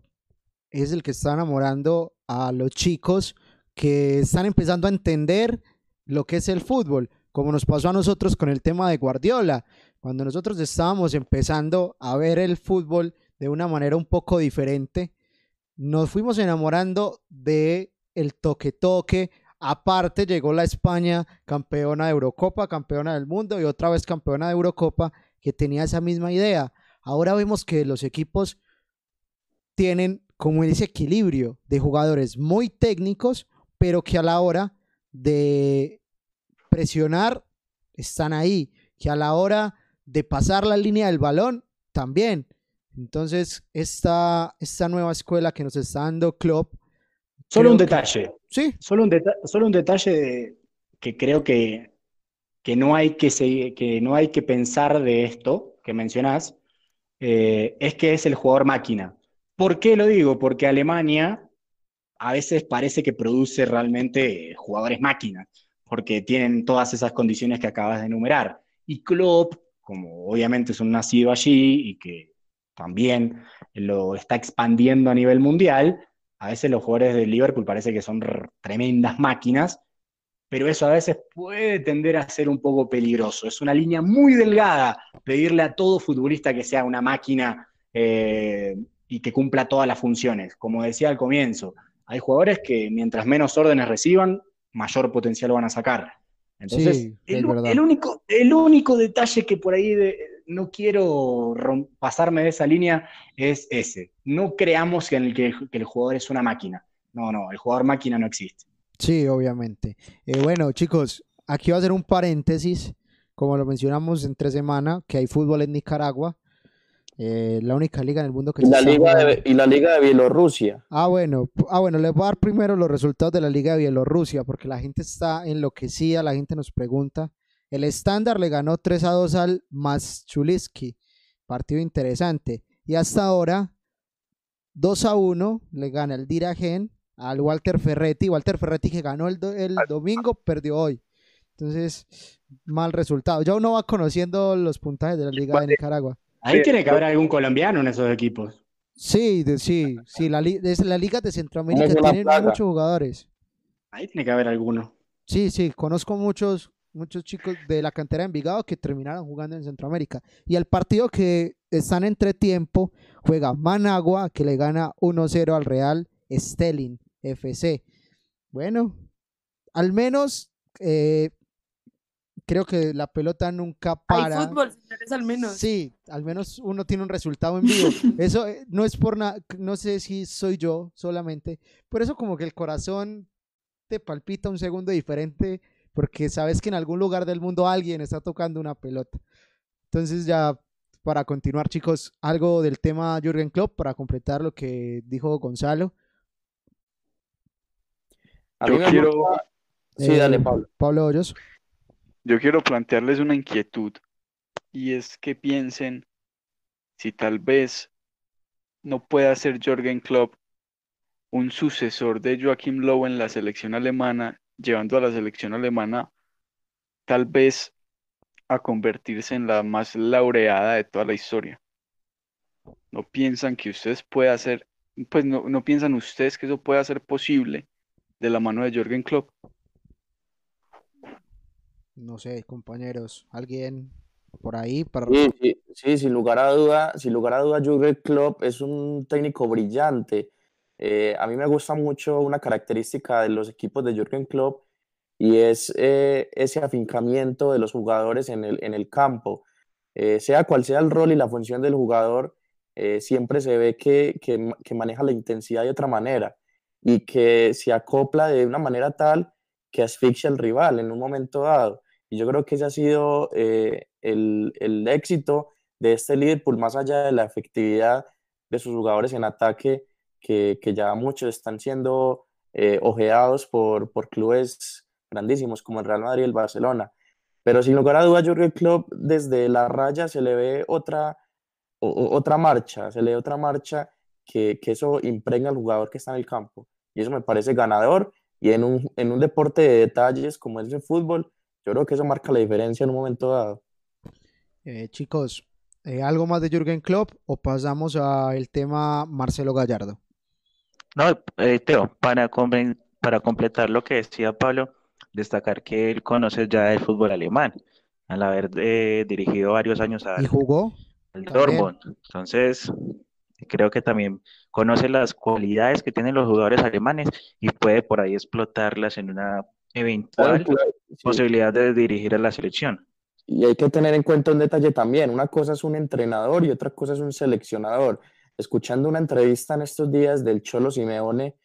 es el que está enamorando a los chicos que están empezando a entender lo que es el fútbol, como nos pasó a nosotros con el tema de Guardiola. Cuando nosotros estábamos empezando a ver el fútbol de una manera un poco diferente, nos fuimos enamorando de el toque-toque. Aparte llegó la España campeona de Eurocopa, campeona del mundo y otra vez campeona de Eurocopa que tenía esa misma idea. Ahora vemos que los equipos tienen como ese equilibrio de jugadores muy técnicos, pero que a la hora de presionar están ahí, que a la hora de pasar la línea del balón también. Entonces, esta, esta nueva escuela que nos está dando Klopp. Solo un detalle. Sí. Solo un, solo un detalle que creo que, que, no hay que, que no hay que pensar de esto que mencionás, eh, es que es el jugador máquina. ¿Por qué lo digo? Porque Alemania a veces parece que produce realmente jugadores máquinas, porque tienen todas esas condiciones que acabas de enumerar. Y Klopp, como obviamente es un nacido allí y que también lo está expandiendo a nivel mundial, a veces los jugadores de Liverpool parece que son tremendas máquinas, pero eso a veces puede tender a ser un poco peligroso. Es una línea muy delgada pedirle a todo futbolista que sea una máquina eh, y que cumpla todas las funciones. Como decía al comienzo, hay jugadores que mientras menos órdenes reciban, mayor potencial van a sacar. Entonces, el, único, el único detalle que por ahí no quiero pasarme de esa línea es ese. No creamos que, el, que el jugador es una máquina. No, no, el jugador máquina no existe. Sí, obviamente. Eh, bueno, chicos, aquí va a ser un paréntesis, como lo mencionamos entre semana, que hay fútbol en Nicaragua. Eh, la única liga en el mundo que la liga de, y la liga de Bielorrusia. Ah, bueno, ah, bueno, les voy a dar primero los resultados de la liga de Bielorrusia, porque la gente está enloquecida, la gente nos pregunta. El estándar le ganó 3 a 2 al Maschuliski, partido interesante. Y hasta ahora, 2 a 1 le gana el Diragen al Walter Ferretti. Walter Ferretti que ganó el, el domingo, perdió hoy. Entonces, mal resultado. Ya uno va conociendo los puntajes de la Liga de Nicaragua. Ahí tiene que haber algún colombiano en esos equipos. Sí, sí, sí. La, la Liga de Centroamérica tiene muchos jugadores. Ahí tiene que haber alguno. Sí, sí, conozco muchos, muchos chicos de la cantera de Envigado que terminaron jugando en Centroamérica. Y el partido que están entre tiempo juega Managua, que le gana 1-0 al Real Stelling FC. Bueno, al menos eh, creo que la pelota nunca para. Hay fútbol, señores, al menos. Sí, al menos uno tiene un resultado en vivo. Eso eh, no es por nada, no sé si soy yo solamente, por eso como que el corazón te palpita un segundo diferente porque sabes que en algún lugar del mundo alguien está tocando una pelota. Entonces ya para continuar, chicos, algo del tema Jürgen Klopp para completar lo que dijo Gonzalo. Yo quiero... Sí, dale, Pablo. Pablo Hoyos. Yo quiero plantearles una inquietud y es que piensen si tal vez no pueda ser Jürgen Klopp un sucesor de Joachim Löw en la selección alemana, llevando a la selección alemana tal vez a convertirse en la más laureada de toda la historia. ¿No piensan que ustedes pueda hacer, pues no, no piensan ustedes que eso pueda ser posible de la mano de Jürgen Klopp? No sé, compañeros, alguien por ahí para... Sí, sí, sin lugar a duda, sin lugar a duda, Jürgen Klopp es un técnico brillante. Eh, a mí me gusta mucho una característica de los equipos de Jürgen Klopp y es eh, ese afincamiento de los jugadores en el, en el campo. Eh, sea cual sea el rol y la función del jugador, siempre se ve que, que, que maneja la intensidad de otra manera y que se acopla de una manera tal que asfixia al rival en un momento dado. Y yo creo que ese ha sido eh, el, el, éxito de este Liverpool, más allá de la efectividad de sus jugadores en ataque, que, que ya muchos están siendo eh, ojeados por, por clubes grandísimos como el Real Madrid y el Barcelona. Pero sin lugar a dudas, Jürgen Klopp desde la raya se le ve otra, otra marcha, se le ve otra marcha que, que eso impregna al jugador que está en el campo. Y eso me parece ganador. Y en un, en un deporte de detalles como es el fútbol, yo creo que eso marca la diferencia en un momento dado. Eh, chicos, eh, ¿algo más de Jürgen Klopp o pasamos al tema Marcelo Gallardo? No, eh, Teo, para, para completar lo que decía Pablo, destacar que él conoce ya el fútbol alemán, al haber eh, dirigido varios años ¿Y al, jugó? al También. Dortmund. Entonces, creo que también conoce las cualidades que tienen los jugadores alemanes y puede por ahí explotarlas en una eventual Sí. posibilidad de dirigir a la selección. Y hay que tener en cuenta un detalle también. Una cosa es un entrenador y otra cosa es un seleccionador. Escuchando una entrevista en estos días del Cholo Simeone,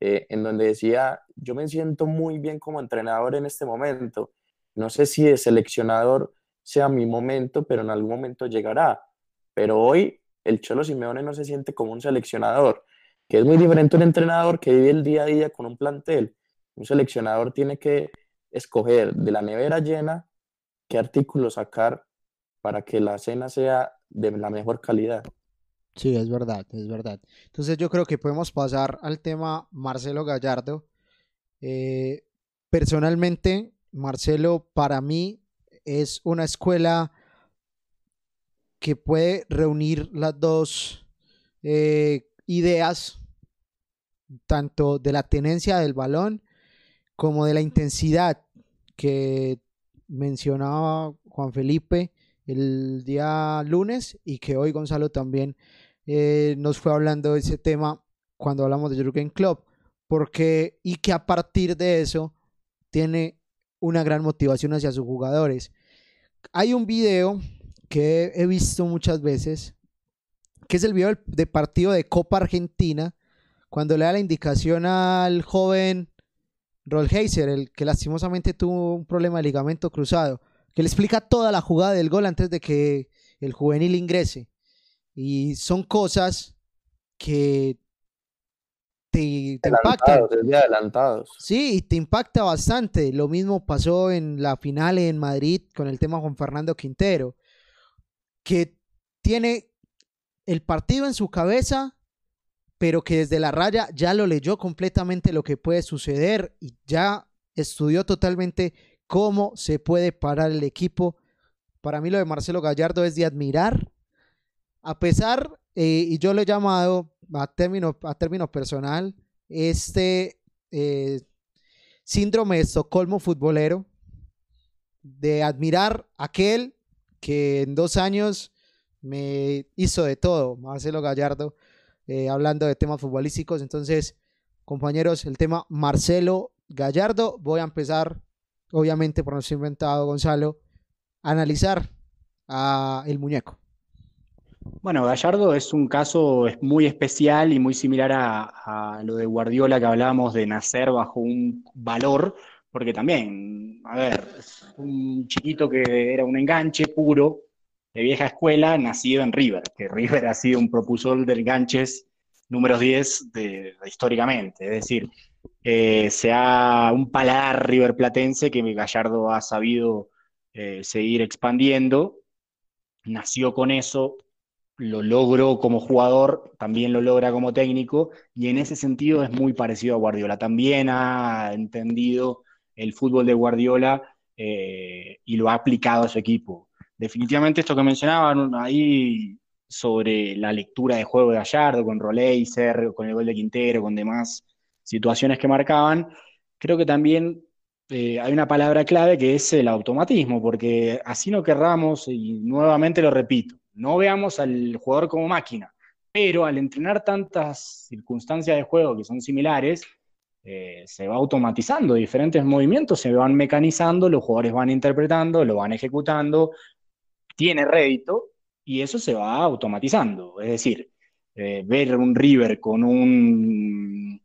eh, en donde decía, yo me siento muy bien como entrenador en este momento. No sé si de seleccionador sea mi momento, pero en algún momento llegará. Pero hoy el Cholo Simeone no se siente como un seleccionador, que es muy diferente a un entrenador que vive el día a día con un plantel. Un seleccionador tiene que escoger de la nevera llena qué artículos sacar para que la cena sea de la mejor calidad. Sí, es verdad, es verdad. Entonces yo creo que podemos pasar al tema Marcelo Gallardo. Eh, personalmente, Marcelo para mí es una escuela que puede reunir las dos eh, ideas, tanto de la tenencia del balón como de la intensidad que mencionaba Juan Felipe el día lunes y que hoy Gonzalo también eh, nos fue hablando de ese tema cuando hablamos de Jürgen Klopp, porque y que a partir de eso tiene una gran motivación hacia sus jugadores. Hay un video que he visto muchas veces, que es el video de partido de Copa Argentina, cuando le da la indicación al joven Rollheiser, el que lastimosamente tuvo un problema de ligamento cruzado, que le explica toda la jugada del gol antes de que el juvenil ingrese. Y son cosas que te, te impactan. Adelantados. Sí, y te impacta bastante. Lo mismo pasó en la final en Madrid con el tema Juan Fernando Quintero, que tiene el partido en su cabeza, pero que desde la raya ya lo leyó completamente lo que puede suceder y ya estudió totalmente cómo se puede parar el equipo. Para mí lo de Marcelo Gallardo es de admirar, a pesar, eh, y yo lo he llamado a término, a término personal, este eh, síndrome de Estocolmo futbolero, de admirar aquel que en dos años me hizo de todo, Marcelo Gallardo, eh, hablando de temas futbolísticos. Entonces, compañeros, el tema Marcelo Gallardo, voy a empezar, obviamente por nuestro inventado Gonzalo, a analizar a el muñeco. Bueno, Gallardo es un caso muy especial y muy similar a, a lo de Guardiola que hablábamos de nacer bajo un valor, porque también, a ver, un chiquito que era un enganche puro, de vieja escuela, nacido en River, que River ha sido un propulsor de enganches números 10 de, de- históricamente, es decir, eh, sea un paladar riverplatense que Gallardo ha sabido eh, seguir expandiendo, nació con eso, lo logró como jugador, también lo logra como técnico, y en ese sentido es muy parecido a Guardiola. También ha entendido el fútbol de Guardiola eh, y lo ha aplicado a su equipo. Definitivamente esto que mencionaban ahí sobre la lectura de juego de Gallardo, con Roleiser, con el gol de Quintero, con demás situaciones que marcaban, creo que también eh, hay una palabra clave que es el automatismo, porque así no querramos, y nuevamente lo repito, no veamos al jugador como máquina, pero al entrenar tantas circunstancias de juego que son similares, eh, se va automatizando, diferentes movimientos se van mecanizando, los jugadores van interpretando, lo van ejecutando, tiene rédito y eso se va automatizando. Es decir, eh, ver un River con un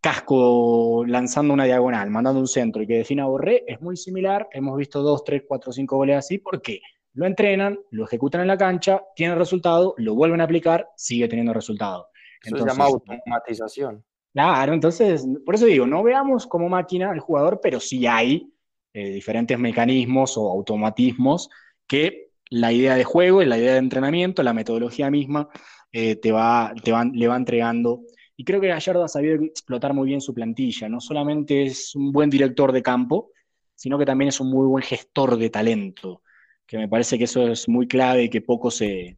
casco lanzando una diagonal, mandando un centro y que defina Borré, es muy similar. Hemos visto dos, tres, cuatro, cinco goles así. ¿Por qué? Lo entrenan, lo ejecutan en la cancha, tiene resultado, lo vuelven a aplicar, sigue teniendo resultado. Eso se llama automatización. Claro, entonces, por eso digo, no veamos como máquina al jugador, pero sí hay eh, diferentes mecanismos o automatismos que la idea de juego y la idea de entrenamiento, la metodología misma, eh, te va, te le va entregando. Y creo que Gallardo ha sabido explotar muy bien su plantilla. No solamente es un buen director de campo, sino que también es un muy buen gestor de talento, que me parece que eso es muy clave y que poco se,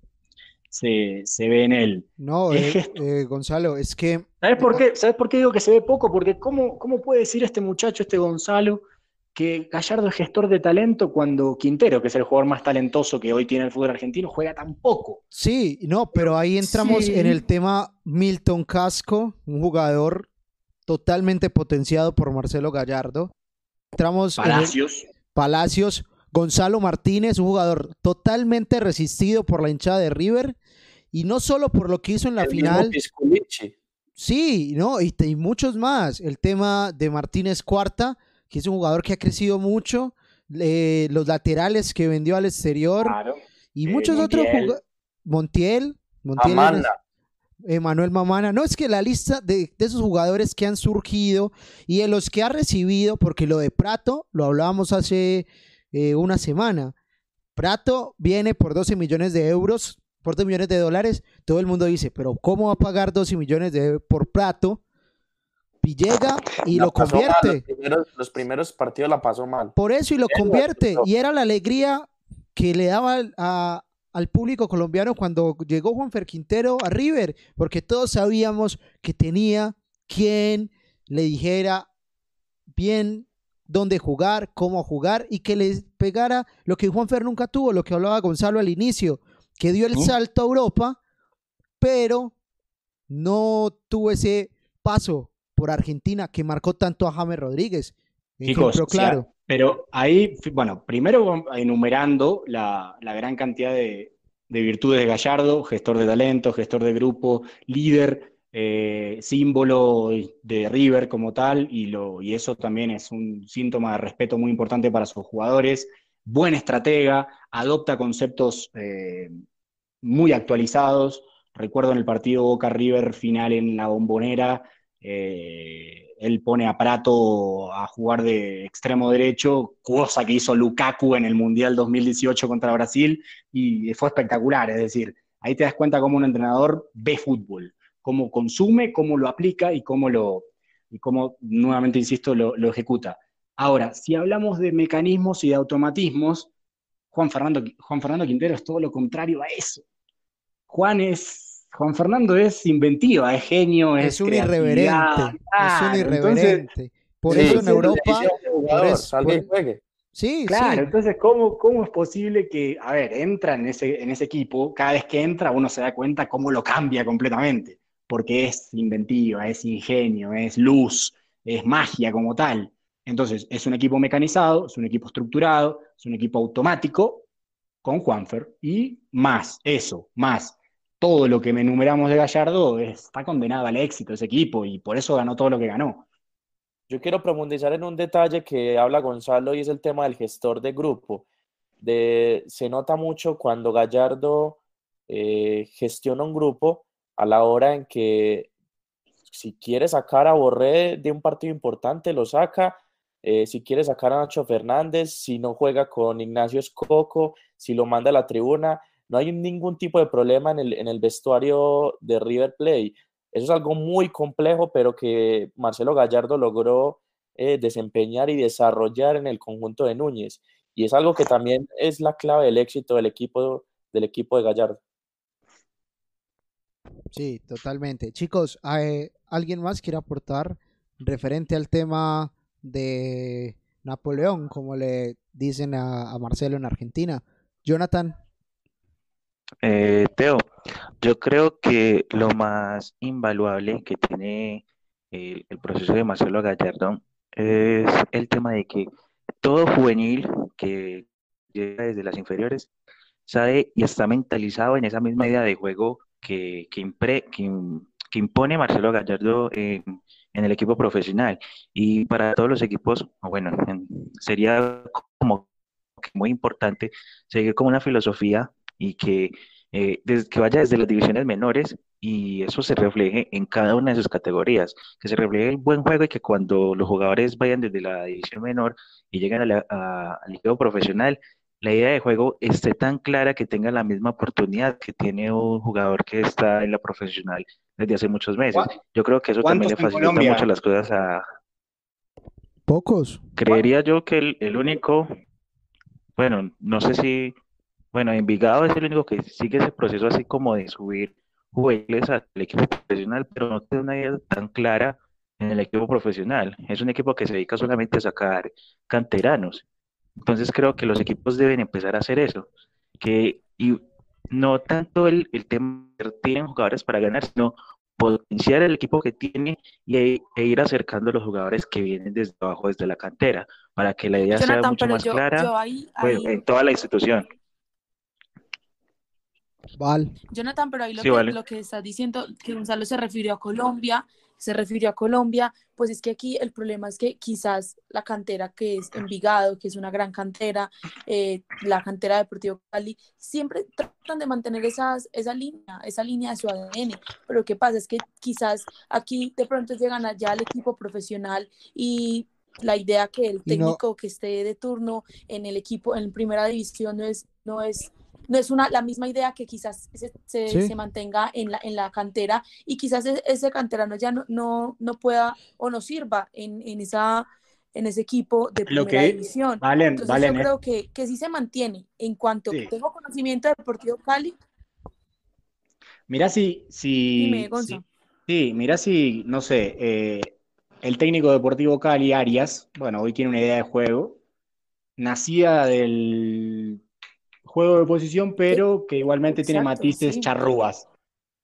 se, ve en él. No, eh, eh, Gonzalo, es que... ¿Sabes por, qué? ¿Sabes por qué digo que se ve poco? Porque ¿cómo, cómo puede decir este muchacho, este Gonzalo, que Gallardo es gestor de talento cuando Quintero, que es el jugador más talentoso que hoy tiene el fútbol argentino, juega tan poco. Sí, no, pero ahí entramos en el tema Milton Casco, un jugador totalmente potenciado por Marcelo Gallardo. Entramos Palacios. Palacios, Gonzalo Martínez, un jugador totalmente resistido por la hinchada de River y no solo por lo que hizo en la final. Sí, no, y, y muchos más. El tema de Martínez Cuarta que es un jugador que ha crecido mucho, los laterales que vendió al exterior y eh, muchos otros jugadores. Montiel, Montiel Emanuel Mamana. No, es que la lista de, esos jugadores que han surgido y de los que ha recibido, porque lo de Prato lo hablábamos hace eh, una semana. Prato viene por 12 millones de euros, por 12 millones de dólares. Todo el mundo dice, pero ¿cómo va a pagar 12 millones de, por Prato? y llega y lo convierte. Los primeros, partidos la pasó mal. Por eso y lo convierte. Y era la alegría que le daba al público colombiano cuando llegó Juan Fer Quintero a River, porque todos sabíamos que tenía quien le dijera bien dónde jugar, cómo jugar y que le pegara lo que Juan Fer nunca tuvo, lo que hablaba Gonzalo al inicio, que dio el salto a Europa, pero no tuvo ese paso por Argentina que marcó tanto a James Rodríguez. Chicos, claro. pero ahí, bueno, primero enumerando la, gran cantidad de, virtudes de Gallardo, gestor de talento, gestor de grupo, líder, eh, símbolo de River como tal, y, lo, y eso también es un síntoma de respeto muy importante para sus jugadores. Buen estratega, adopta conceptos eh, muy actualizados. Recuerdo en el partido Boca River final en la bombonera, eh, él pone a Prato a jugar de extremo derecho, cosa que hizo Lukaku en el Mundial 2018 contra Brasil, y fue espectacular. Es decir, ahí te das cuenta cómo un entrenador ve fútbol, cómo consume, cómo lo aplica y cómo lo, y cómo, nuevamente insisto, lo, lo ejecuta. Ahora, si hablamos de mecanismos y de automatismos, Juan Fernando, Juan Fernando Quintero es todo lo contrario a eso. Juan es Juan Fernando es inventiva, es genio, es, es un irreverente, es un irreverente. por eso en Europa, Sí, claro, entonces ¿cómo, ¿cómo es posible que, a ver, entra en ese, en ese equipo, cada vez que entra uno se da cuenta cómo lo cambia completamente, porque es inventiva, es ingenio, es luz, es magia como tal. Entonces, es un equipo mecanizado, es un equipo estructurado, es un equipo automático con Juanfer y más, eso, más todo lo que me enumeramos de Gallardo está condenado al éxito ese equipo y por eso ganó todo lo que ganó. Yo quiero profundizar en un detalle que habla Gonzalo y es el tema del gestor de grupo. Se nota mucho cuando Gallardo eh, gestiona un grupo a la hora en que si quiere sacar a Borré de un partido importante, lo saca. Eh, si quiere sacar a Nacho Fernández, si no juega con Ignacio Escoco, si lo manda a la tribuna, no hay ningún tipo de problema en el, en el vestuario de River Play. Eso es algo muy complejo, pero que Marcelo Gallardo logró eh, desempeñar y desarrollar en el conjunto de Núñez. Y es algo que también es la clave del éxito del equipo, del equipo de Gallardo. Sí, totalmente. Chicos, ¿alguien más quiere aportar referente al tema de Napoleón, como le dicen a Marcelo en Argentina? Jonathan. Eh, Teo, yo creo que lo más invaluable que tiene el, proceso de Marcelo Gallardo es el tema de que todo juvenil que llega desde las inferiores sabe y está mentalizado en esa misma idea de juego que, que, impone Marcelo Gallardo en, el equipo profesional. Y para todos los equipos, bueno, sería como muy importante seguir como una filosofía y que, eh, que vaya desde las divisiones menores y eso se refleje en cada una de sus categorías, que se refleje el buen juego y que cuando los jugadores vayan desde la división menor y lleguen al equipo profesional, la idea de juego esté tan clara que tenga la misma oportunidad que tiene un jugador que está en la profesional desde hace muchos meses. Yo creo que eso también le facilita mucho las cosas a... Pocos. Creería yo que el, el único, bueno, no sé si, bueno, Envigado es el único que sigue ese proceso así como de subir jugadores al equipo profesional, pero no tiene una idea tan clara en el equipo profesional. Es un equipo que se dedica solamente a sacar canteranos. Entonces creo que los equipos deben empezar a hacer eso, que y no tanto el, el tema de invertir jugadores para ganar, sino potenciar el equipo que tiene y, e, e ir acercando a los jugadores que vienen desde abajo, desde la cantera, para que la idea sea mucho más clara en toda la institución. Val. Jonathan, pero ahí lo, que, lo que estás diciendo, que Gonzalo se refirió a Colombia, se refirió a Colombia, pues es que aquí el problema es que quizás la cantera que es Envigado, que es una gran cantera, eh, la cantera Deportivo Cali, siempre tratan de mantener esas, esa línea, esa línea de su ADN, pero ¿qué pasa? Es que quizás aquí de pronto llegan allá al equipo profesional y la idea que el técnico que esté de turno en el equipo en primera división no es, no es no es una, la misma idea que quizás se, se, mantenga en la, en la cantera y quizás e, ese, canterano ya no, no, no, pueda o no sirva en, en, esa, en ese equipo de primera división. Entonces yo ¿eh? creo que, que sí se mantiene. En cuanto tengo conocimiento de Deportivo Cali. Mira si, si, sí, mira si, no sé, eh, el técnico Deportivo Cali, Arias, bueno, hoy tiene una idea de juego, nacía del juego de posición, pero que igualmente tiene matices charrúas.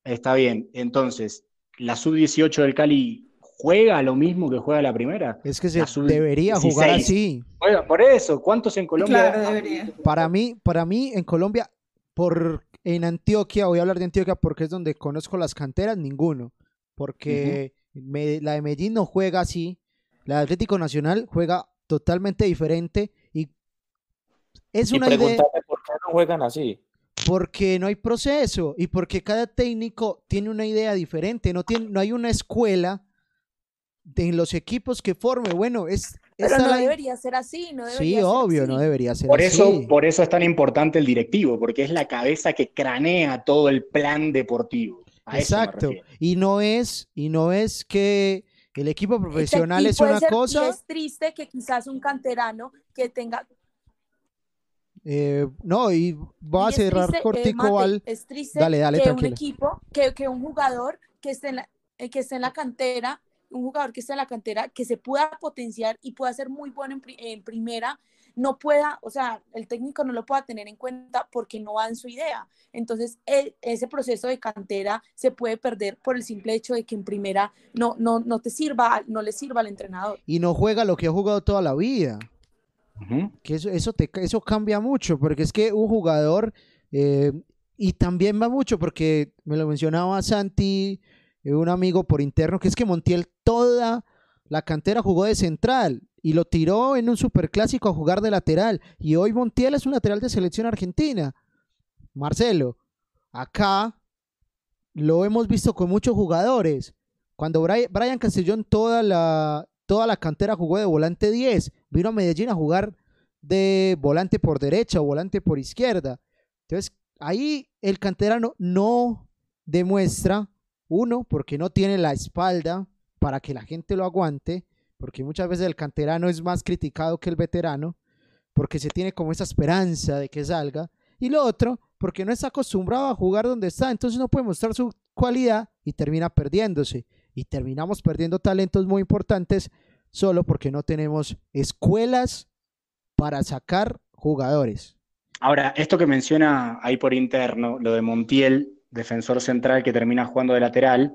Está bien. Entonces, ¿la sub-18 del Cali juega lo mismo que juega la primera? Es que se debería jugar así. por eso, ¿cuántos en Colombia? Para mí, para mí, en Colombia, por en Antioquia, voy a hablar de Antioquia porque es donde conozco las canteras, ninguno. Porque la de Medellín no juega así. La de Atlético Nacional juega totalmente diferente es una idea no juegan así? Porque no hay proceso y porque cada técnico tiene una idea diferente. No, tiene, no hay una escuela de los equipos que forme. Bueno, es. Pero no debería ser así, no Sí, obvio, no debería ser por así. Eso, por eso es tan importante el directivo, porque es la cabeza que cranea todo el plan deportivo. Exacto. Y no es, y no es que el equipo profesional es una cosa. es triste que quizás un canterano que tenga eh, no, y va a cerrar eh, cortico al. Es triste dale, dale, que un equipo, que, que, un jugador que esté, en la, eh, que esté en la cantera, un jugador que esté en la cantera, que se pueda potenciar y pueda ser muy bueno en, primera, no pueda, o sea, el técnico no lo pueda tener en cuenta porque no va en su idea. Entonces, ese proceso de cantera se puede perder por el simple hecho de que en primera no, no, no te sirva, no le sirva al entrenador. Y no juega lo que ha jugado toda la vida. Que eso, eso, te, eso cambia mucho, porque es que un jugador, eh, y también va mucho, porque me lo mencionaba Santi, eh, un amigo por interno, que es que Montiel toda la cantera jugó de central y lo tiró en un superclásico a jugar de lateral. Y hoy Montiel es un lateral de selección argentina. Marcelo, acá lo hemos visto con muchos jugadores. Cuando Brian Castellón toda la, toda la cantera jugó de volante 10. Vino a Medellín a jugar de volante por derecha o volante por izquierda. Entonces, ahí el canterano no demuestra, uno, porque no tiene la espalda para que la gente lo aguante, porque muchas veces el canterano es más criticado que el veterano, porque se tiene como esa esperanza de que salga. Y lo otro, porque no está acostumbrado a jugar donde está, entonces no puede mostrar su cualidad y termina perdiéndose y terminamos perdiendo talentos muy importantes solo porque no tenemos escuelas para sacar jugadores. Ahora, esto que menciona ahí por interno, lo de Montiel, defensor central que termina jugando de lateral,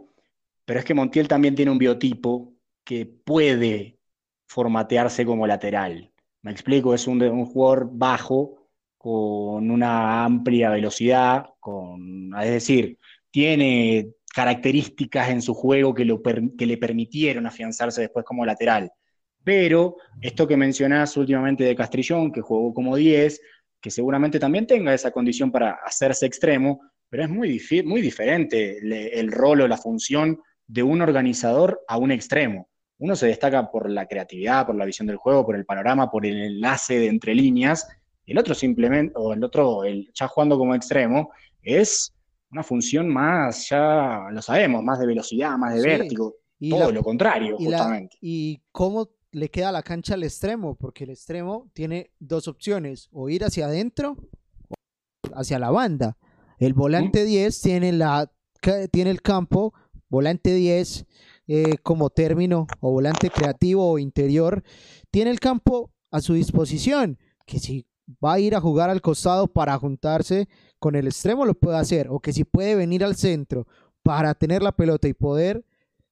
pero es que Montiel también tiene un biotipo que puede formatearse como lateral. Me explico, es un, un jugador bajo, con una amplia velocidad, con, es decir, tiene características en su juego que, le permitieron afianzarse después como lateral. Pero esto que mencionás últimamente de Castrillón, que jugó como 10, que seguramente también tenga esa condición para hacerse extremo, pero es muy, muy diferente el rol o la función de un organizador a un extremo. Uno se destaca por la creatividad, por la visión del juego, por el panorama, por el enlace de entre líneas, El otro simplemente, o el otro, el ya jugando como extremo, es una función más, ya lo sabemos, más de velocidad, más de Sí, vértigo, y todo la- lo contrario, y, la- justamente. y cómo le queda la cancha al extremo, porque el extremo tiene dos opciones, o ir hacia adentro o hacia la banda. El volante 10 tiene, la, tiene el campo, volante 10 eh, como término, o volante creativo o interior, tiene el campo a su disposición, que si va a ir a jugar al costado para juntarse con el extremo lo puede hacer, o que si puede venir al centro para tener la pelota y poder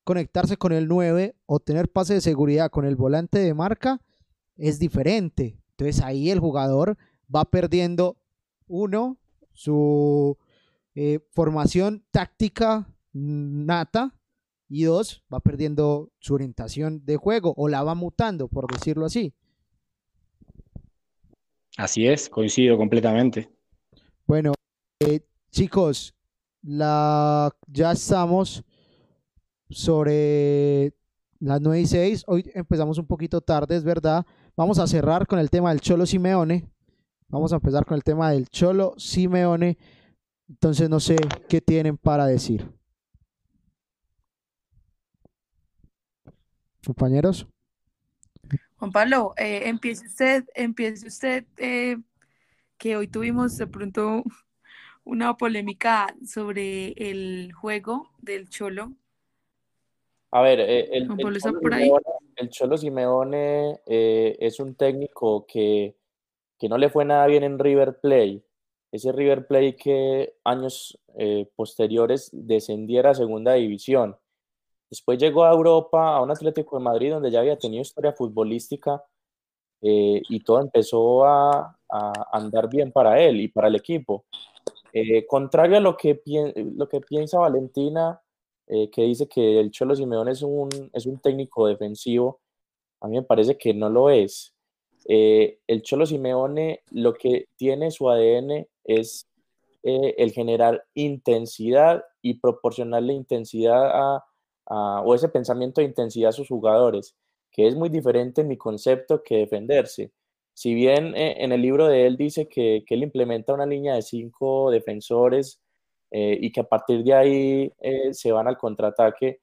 conectarse con el 9 o tener pase de seguridad con el volante de marca es diferente. Entonces ahí el jugador va perdiendo, uno, su eh, formación táctica nata y dos, va perdiendo su orientación de juego o la va mutando, por decirlo así. Así es, coincido completamente. Bueno, chicos, ya estamos sobre las 9 y 6. Hoy empezamos un poquito tarde, es verdad. Vamos a cerrar con el tema del Cholo Simeone. Vamos a empezar con el tema del Cholo Simeone. Entonces no sé qué tienen para decir. Compañeros. Juan Pablo, eh, empiece usted, empiece usted, eh, que hoy tuvimos de pronto una polémica sobre el juego del Cholo. A ver, eh, el, el Cholo. Simeone, el Cholo Simeone eh, es un técnico que, que no le fue nada bien en River Plate. Ese River Plate que años eh, posteriores descendiera a segunda división. Después llegó a Europa, a un Atlético de Madrid, donde ya había tenido historia futbolística eh, y todo empezó a, a andar bien para él y para el equipo. Eh, contrario a lo que, lo que piensa Valentina, eh, que dice que el Cholo Simeone es un, es un técnico defensivo, a mí me parece que no lo es. Eh, el Cholo Simeone lo que tiene su ADN es eh, el generar intensidad y proporcionarle intensidad a, a- o ese pensamiento de intensidad a sus jugadores, que es muy diferente en mi concepto que defenderse. Si bien eh, en el libro de él dice que, él implementa una línea de cinco defensores eh, y que a partir de ahí eh, se van al contraataque,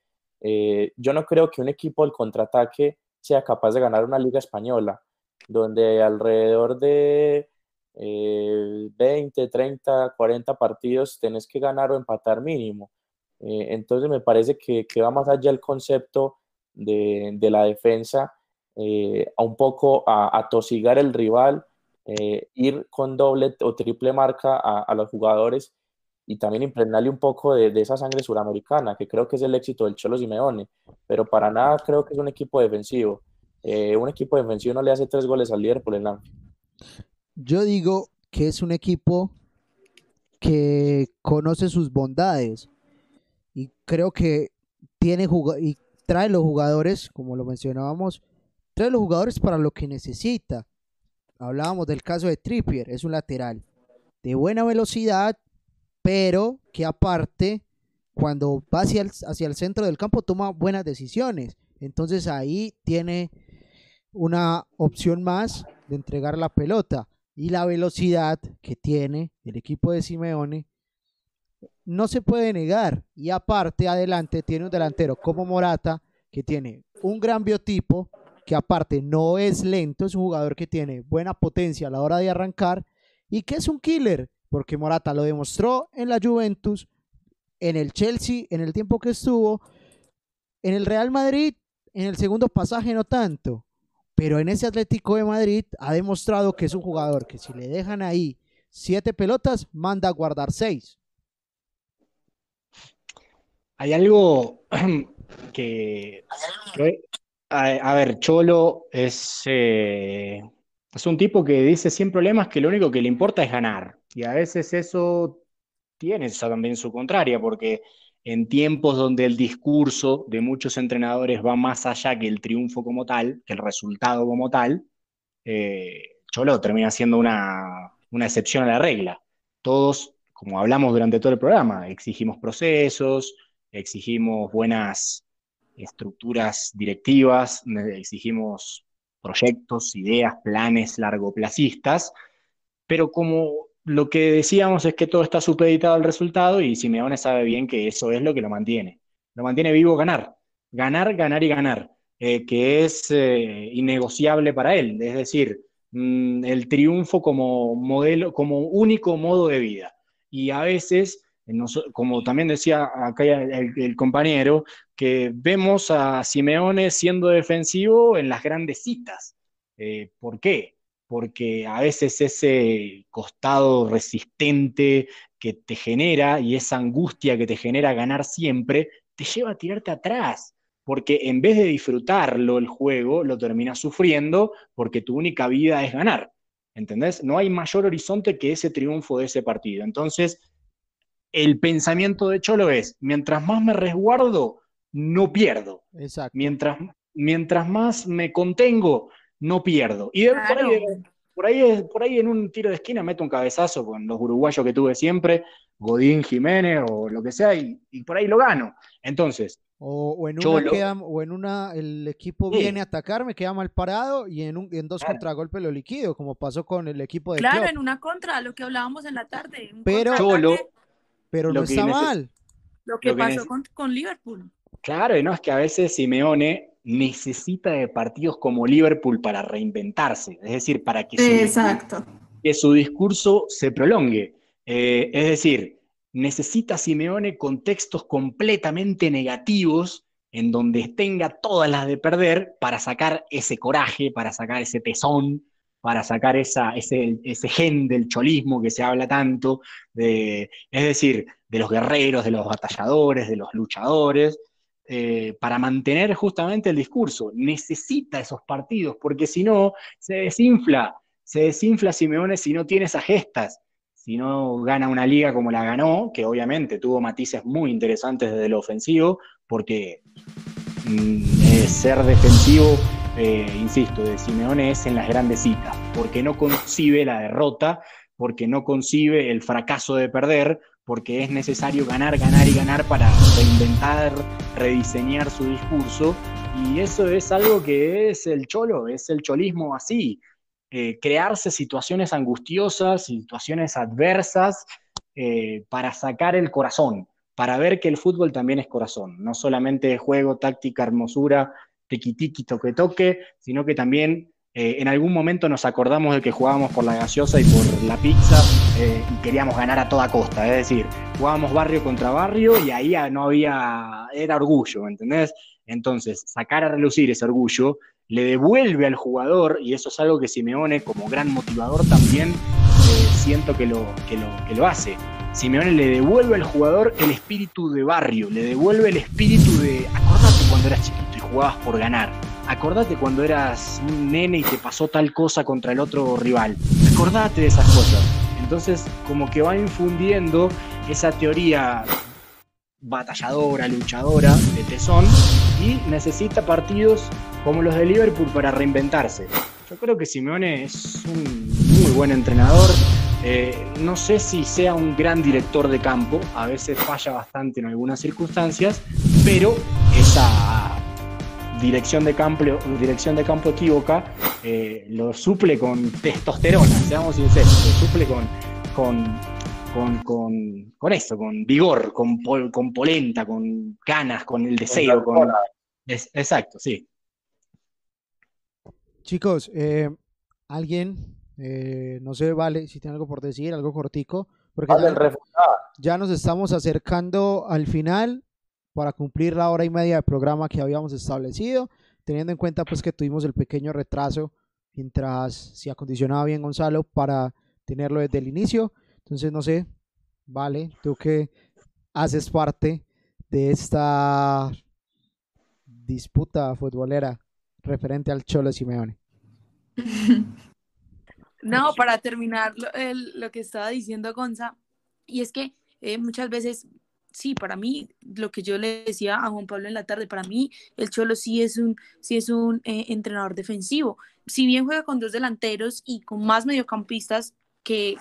yo no creo que un equipo del contraataque sea capaz de ganar una liga española, donde alrededor de eh, 20, 30, 40 partidos tenés que ganar o empatar mínimo. Entonces me parece que, que va más allá el concepto de la defensa, eh, a un poco a, a tosigar el rival, eh, ir con doble o triple marca a, los jugadores y también impregnarle un poco de, esa sangre suramericana, que creo que es el éxito del Cholo Simeone, pero para nada creo que es un equipo defensivo. Eh, un equipo defensivo no le hace tres goles al líder por el Anfield. Yo digo que es un equipo que conoce sus bondades y creo que tiene y trae los jugadores, como lo mencionábamos, trae los jugadores para lo que necesita. Hablábamos del caso de Trippier, es un lateral de buena velocidad, pero que aparte, cuando va hacia el, hacia el centro del campo, toma buenas decisiones. Entonces ahí tiene una opción más de entregar la pelota. Y la velocidad que tiene el equipo de Simeone no se puede negar. Y aparte, adelante, tiene un delantero como Morata, que tiene un gran biotipo, que aparte no es lento, es un jugador que tiene buena potencia a la hora de arrancar y que es un killer, porque Morata lo demostró en la Juventus, en el Chelsea, en el tiempo que estuvo, en el Real Madrid, en el segundo pasaje no tanto, pero en ese Atlético de Madrid ha demostrado que es un jugador que si le dejan ahí siete pelotas, manda a guardar seis. Hay algo que, que- a, ver, Cholo es, eh, es un tipo que dice sin problemas que lo único que le importa es ganar. Y a veces eso tiene también su contraria, porque en tiempos donde el discurso de muchos entrenadores va más allá que el triunfo como tal, que el resultado como tal, eh, Cholo termina siendo una excepción a la regla. Todos, como hablamos durante todo el programa, exigimos procesos, exigimos buenas estructuras directivas, exigimos proyectos, ideas, planes largoplacistas, pero como lo que decíamos es que todo está supeditado al resultado y Simeone sabe bien que eso es lo que lo mantiene. Lo mantiene vivo ganar, ganar, ganar y ganar, eh, que es eh, innegociable para él. Es decir, mm, el triunfo como modelo, como único modo de vida. Y a veces, como también decía acá el, compañero, que vemos a Simeone siendo defensivo en las grandes citas. Eh, ¿Por qué? porque a veces ese costado resistente que te genera y esa angustia que te genera ganar siempre, te lleva a tirarte atrás, porque en vez de disfrutarlo el juego, lo terminas sufriendo porque tu única vida es ganar. ¿Entendés? No hay mayor horizonte que ese triunfo de ese partido. Entonces, el pensamiento de Cholo es, mientras más me resguardo, no pierdo. Exacto. Mientras, mientras más me contengo, no pierdo. Y por, ahí, por, ahí, en un tiro de esquina meto un cabezazo con los uruguayos que tuve siempre, Godín Jiménez o lo que sea, y, por ahí lo gano. Entonces. O, en una, o en una el equipo viene a atacar, me queda mal parado y en, un, en dos contragolpes lo liquido, como pasó con el equipo de Claro, en una contra, lo que hablábamos en la tarde. Pero, pero no está mal. Lo que, pasó con, con Liverpool. Claro, y no es que a veces Simeone necesita de partidos como Liverpool para reinventarse, es decir, para que, su, que su discurso se prolongue. Eh, es decir, necesita Simeone contextos completamente negativos en donde tenga todas las de perder para sacar ese coraje, para sacar ese tesón, para sacar ese, gen del cholismo que se habla tanto, es decir, de los guerreros, de los batalladores, de los luchadores, eh, para mantener justamente el discurso. Necesita esos partidos, porque si no, se desinfla, se desinfla Simeone si no tiene esas gestas, si no gana una liga como la ganó, que obviamente tuvo matices muy interesantes desde lo ofensivo, porque mm, ser defensivo, eh, insisto, de Simeone es en las grandes citas, porque no concibe la derrota, porque no concibe el fracaso de perder, porque es necesario ganar, ganar y ganar para reinventar, rediseñar su discurso. Y eso es algo que es el cholo, es el cholismo así. Eh, crearse situaciones angustiosas, situaciones adversas eh, para sacar el corazón, para ver que el fútbol también es corazón, no solamente juego, táctica, hermosura, tiqui toque toque, sino que también eh, en algún momento nos acordamos de que jugábamos por la gaseosa y por la pizza eh, y queríamos ganar a toda costa. Es decir, jugábamos barrio contra barrio y ahí no había, era orgullo, ¿entendés? Entonces, sacar a relucir ese orgullo le devuelve al jugador, y eso es algo que Simeone como gran motivador también eh, siento que lo, que, lo, que lo hace. Simeone le devuelve al jugador el espíritu de barrio, le devuelve el espíritu de, acordate cuando eras chiquito y jugabas por ganar acordate cuando eras un nene y te pasó tal cosa contra el otro rival. Acordate de esas cosas. Entonces, como que va infundiendo esa teoría batalladora, luchadora de Tesón y necesita partidos como los de Liverpool para reinventarse. Yo creo que Simeone es un muy buen entrenador. Eh, no sé si sea un gran director de campo, a veces falla bastante en algunas circunstancias, pero esa dirección de campo, dirección de campo equívoca, eh, lo suple con testosterona, seamos sinceros, lo suple con, con, con, con, con eso, con vigor, con, con polenta, con ganas, con el deseo. Con, exacto, sí. Chicos, eh, alguien, eh, no sé, vale, si tiene algo por decir, algo cortico, porque ya nos estamos acercando al final para cumplir la hora y media de programa que habíamos establecido, teniendo en cuenta pues que tuvimos el pequeño retraso mientras se acondicionaba bien Gonzalo para tenerlo desde el inicio. Entonces, no sé, vale, tú que haces parte de esta disputa futbolera referente al Cholo Simeone. No, para terminar lo, que estaba diciendo Gonza, y es que eh, muchas veces sí, para mí, lo que yo le decía a Juan Pablo en la tarde, para mí el Cholo sí es un, sí es un eh, entrenador defensivo. Si bien juega con dos delanteros y con más mediocampistas que,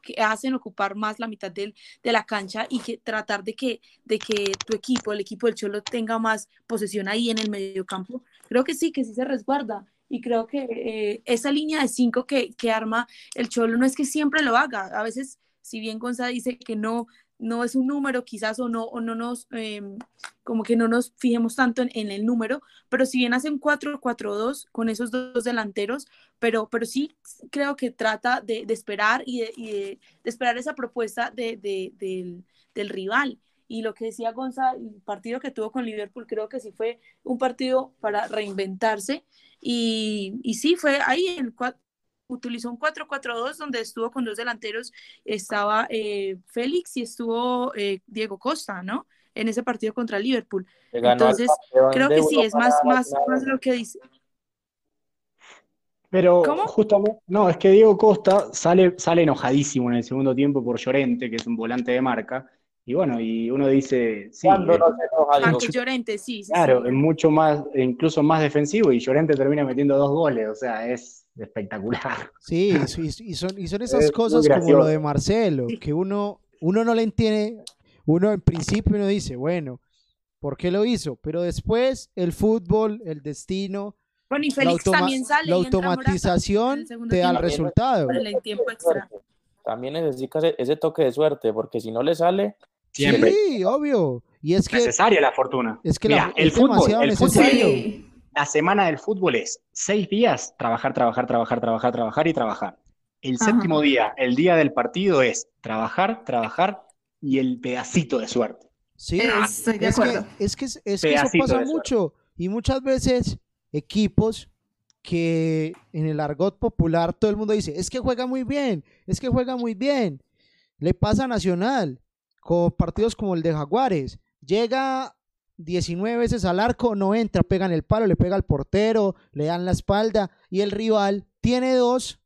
que hacen ocupar más la mitad del, de la cancha y que tratar de que, de que tu equipo, el equipo del Cholo, tenga más posesión ahí en el mediocampo, creo que sí, que sí se resguarda. Y creo que eh, esa línea de cinco que, que arma el Cholo no es que siempre lo haga, a veces si bien Gonza dice que no, no es un número quizás o no, o no nos, em, como que no nos fijemos tanto en, el número, pero si bien hacen 4-4-2 con esos dos delanteros, pero, pero sí creo que trata de, esperar y, de, esperar esa propuesta de, del, del, rival. Y lo que decía Gonza, el partido que tuvo con Liverpool, creo que sí fue un partido para reinventarse. Y, y sí, fue ahí en utilizó un 4-4-2 donde estuvo con dos delanteros, estaba eh, Félix y estuvo eh, Diego Costa, ¿no? En ese partido contra Liverpool. Entonces, creo que sí, es más, más, más lo que dice. Pero justamente, no, es que Diego Costa sale, sale enojadísimo en el segundo tiempo por Llorente, que es un volante de marca, y bueno, y uno dice, sí, no Llorente, sí, claro, es mucho más, incluso más defensivo, y Llorente termina metiendo dos goles, o sea, es espectacular. Sí, y son, y son esas cosas como lo de Marcelo, que uno, uno no le entiende, uno en principio uno dice, bueno, ¿por qué lo hizo? Pero después el fútbol, el destino, la, automatización te da el resultado. También necesita ese toque de suerte, porque si no le sale, Sí, obvio. Y es que. Necesaria la fortuna. Es que el, fútbol, la semana del fútbol es seis días, trabajar, trabajar, trabajar, trabajar, trabajar y trabajar. El séptimo día, el día del partido, es trabajar, trabajar y el pedacito de suerte. Sí, es, que, es que, eso pasa mucho. Y muchas veces equipos que en el argot popular todo el mundo dice, es que juega muy bien, es que juega muy bien. Le pasa a Nacional con partidos como el de Jaguares. Llega 19 veces al arco, no entra, pega en el palo, le pega al portero, le dan la espalda y el rival tiene dos.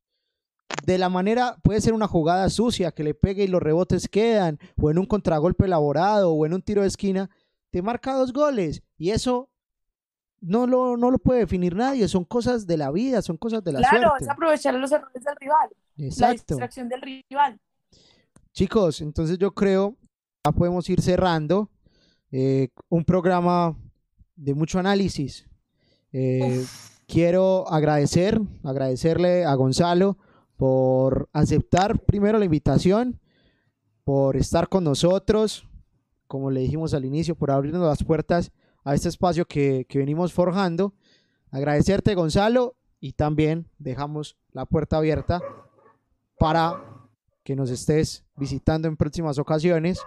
De la manera, puede ser una jugada sucia que le pegue y los rebotes quedan, o en un contragolpe elaborado, o en un tiro de esquina, te marca dos goles. Y eso no lo, no lo puede definir nadie, son cosas de la vida, son cosas de la suerte. Claro, es aprovechar los errores del rival, la distracción del rival. Chicos, entonces yo creo ya podemos ir cerrando eh, un programa de mucho análisis. Eh, quiero agradecer, agradecerle a Gonzalo por aceptar primero la invitación, por estar con nosotros, como le dijimos al inicio, por abrirnos las puertas a este espacio que, que venimos forjando. Agradecerte, Gonzalo, y también dejamos la puerta abierta para que nos estés visitando en próximas ocasiones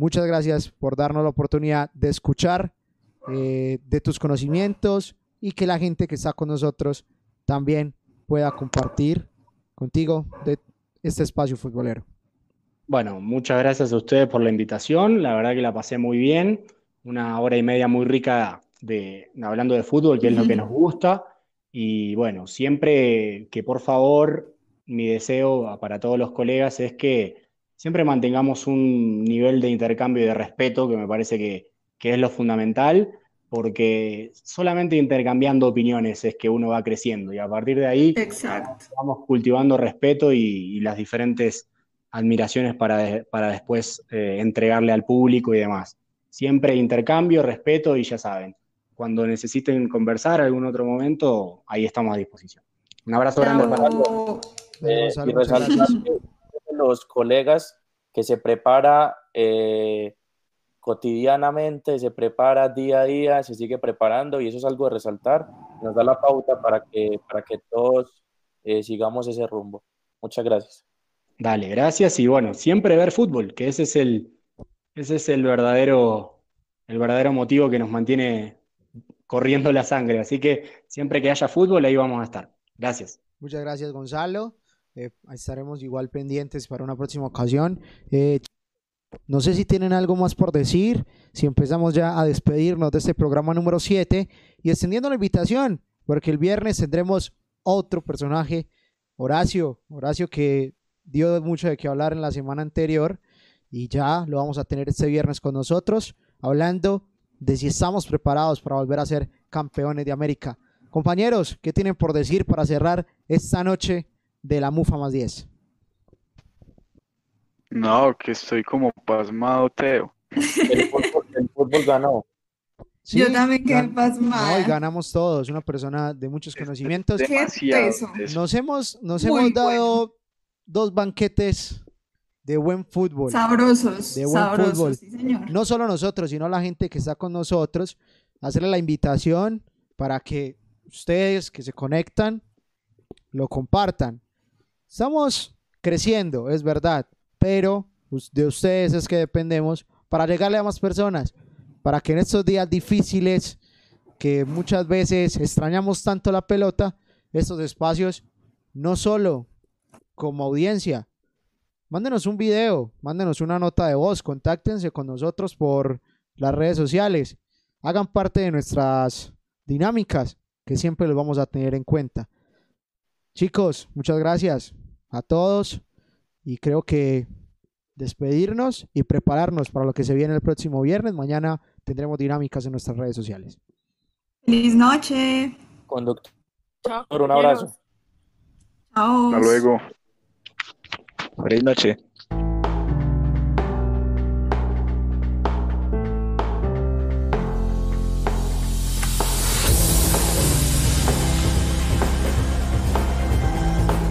Muchas gracias por darnos la oportunidad de escuchar eh, de tus conocimientos y que la gente que está con nosotros también pueda compartir contigo de este espacio futbolero. Bueno, muchas gracias a ustedes por la invitación. La verdad que la pasé muy bien. Una hora y media muy rica de hablando de fútbol, que es lo que nos gusta. Y bueno, siempre que por favor, mi deseo para todos los colegas es que siempre mantengamos un nivel de intercambio y de respeto que me parece que, es lo fundamental, porque solamente intercambiando opiniones es que uno va creciendo y a partir de ahí vamos cultivando respeto y, las diferentes admiraciones para, para después eh, entregarle al público y demás. Siempre intercambio, respeto y ya saben, cuando necesiten conversar algún otro momento, ahí estamos a disposición. Un abrazo grande para todos. Eh, los colegas que se prepara eh, cotidianamente, se prepara día a día, se sigue preparando y eso es algo de resaltar. Nos da la pauta para que, para que todos eh, sigamos ese rumbo. Muchas gracias. Dale, gracias y bueno, siempre ver fútbol, que ese es el, ese es el verdadero, el verdadero motivo que nos mantiene corriendo la sangre. Así que siempre que haya fútbol, ahí vamos a estar. Gracias. Muchas gracias, Gonzalo. Eh, estaremos igual pendientes para una próxima ocasión. Eh, no sé si tienen algo más por decir, si empezamos ya a despedirnos de este programa número 7 y extendiendo la invitación, porque el viernes tendremos otro personaje, Horacio, Horacio que dio mucho de qué hablar en la semana anterior y ya lo vamos a tener este viernes con nosotros, hablando de si estamos preparados para volver a ser campeones de América. Compañeros, ¿qué tienen por decir para cerrar esta noche de la Mufa más 10? No, que estoy como pasmado, Teo. El fútbol, ganó. Sí, Yo también quedé pasmada. No, y ganamos todos. Una persona de muchos conocimientos. Qué Demasiado. Nos hemos, nos Muy hemos dado dos banquetes de buen fútbol. Sabrosos, De buen sabrosos, fútbol. sí, señor. No solo nosotros, sino la gente que está con nosotros. Hacerle la invitación para que ustedes que se conectan lo compartan. Estamos creciendo, es verdad, pero de ustedes es que dependemos para llegarle a más personas, para que en estos días difíciles que muchas veces extrañamos tanto la pelota, estos espacios, no solo como audiencia, mándenos un video, mándenos una nota de voz, contáctense con nosotros por las redes sociales, hagan parte de nuestras dinámicas que siempre los vamos a tener en cuenta. Chicos, muchas gracias a todos y creo que despedirnos y prepararnos para lo que se viene el próximo viernes. Mañana tendremos dinámicas en nuestras redes sociales. Feliz noche. Conductor, Chao, un abrazo. Chao. Hasta luego. Feliz noche.